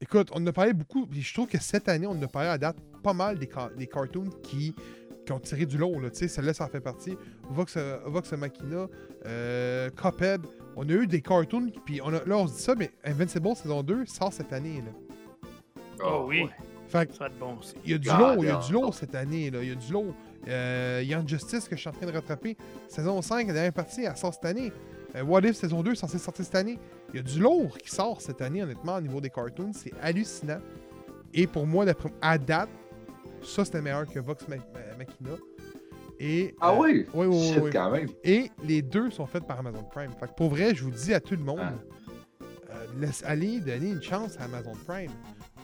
écoute, on en a parlé beaucoup. Puis je trouve que cette année, on en a parlé à date pas mal des, ca- des cartoons qui, qui ont tiré du lot. Là. Tu sais, celle-là, ça en fait partie. Vox, euh, Vox Machina, euh, Cuphead. On a eu des cartoons. Puis on a- là, on se dit ça, mais Invincible saison 2 sort cette année. Là. Oh, oui, ouais. Fait que ça va être bon aussi. il y a du Ah, lot, il y a du lot cette année. Là. Il y a du lot. Euh, Young Justice que je suis en train de rattraper. Saison 5, la dernière partie, elle sort cette année. Euh, What If saison 2 censé sortir cette année. Il y a du lourd qui sort cette année, honnêtement, au niveau des cartoons. C'est hallucinant. Et pour moi, d'après à date, ça c'était meilleur que Vox Ma- Ma- Machina. Et, Ah euh, oui? oui, oui, Shit, oui. quand même. Et les deux sont faits par Amazon Prime. Fait que pour vrai, je vous dis à tout le monde, Ah. euh, laisse aller, donner une chance à Amazon Prime.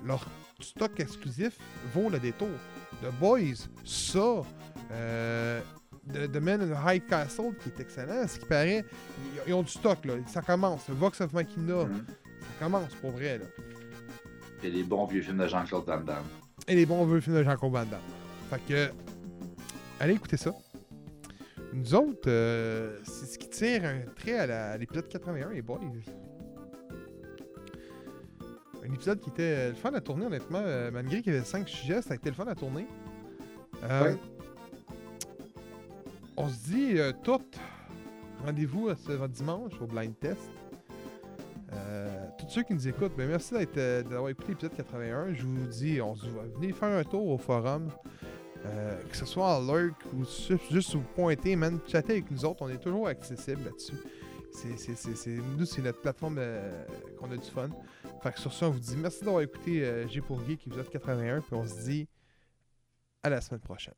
Leur stock exclusif vaut le détour. The Boys, ça, euh, The, The Man in the High Castle, qui est excellent, ce qui paraît, ils, ils ont du stock, là. Ça commence. Vox of Machina, Mhm. ça commence pour vrai, là. Et les bons vieux films de Jean-Claude Van Damme. Et les bons vieux films de Jean-Claude Van Damme. Fait que, allez écouter ça. Nous autres, euh, c'est ce qui tire un trait à l'épisode 81, les boys. Un épisode qui était le fun à tourner, honnêtement. euh, malgré qu'il y avait 5 sujets, ça a été le fun à tourner. Euh, Ouais. On se dit tout. Rendez-vous ce dimanche au blind test. Tous ceux qui nous écoutent, ben merci euh, d'avoir écouté l'épisode 81. Je vous dis, on se voit. Venez faire un tour au forum. Euh, que ce soit en lurk ou juste vous pointer, man, chatter avec nous autres, on est toujours accessible là-dessus. Nous, c'est notre plateforme euh, qu'on a du fun. Fait que sur ça, on vous dit merci d'avoir écouté euh, G pour Geek, épisode 81, puis on se dit à la semaine prochaine.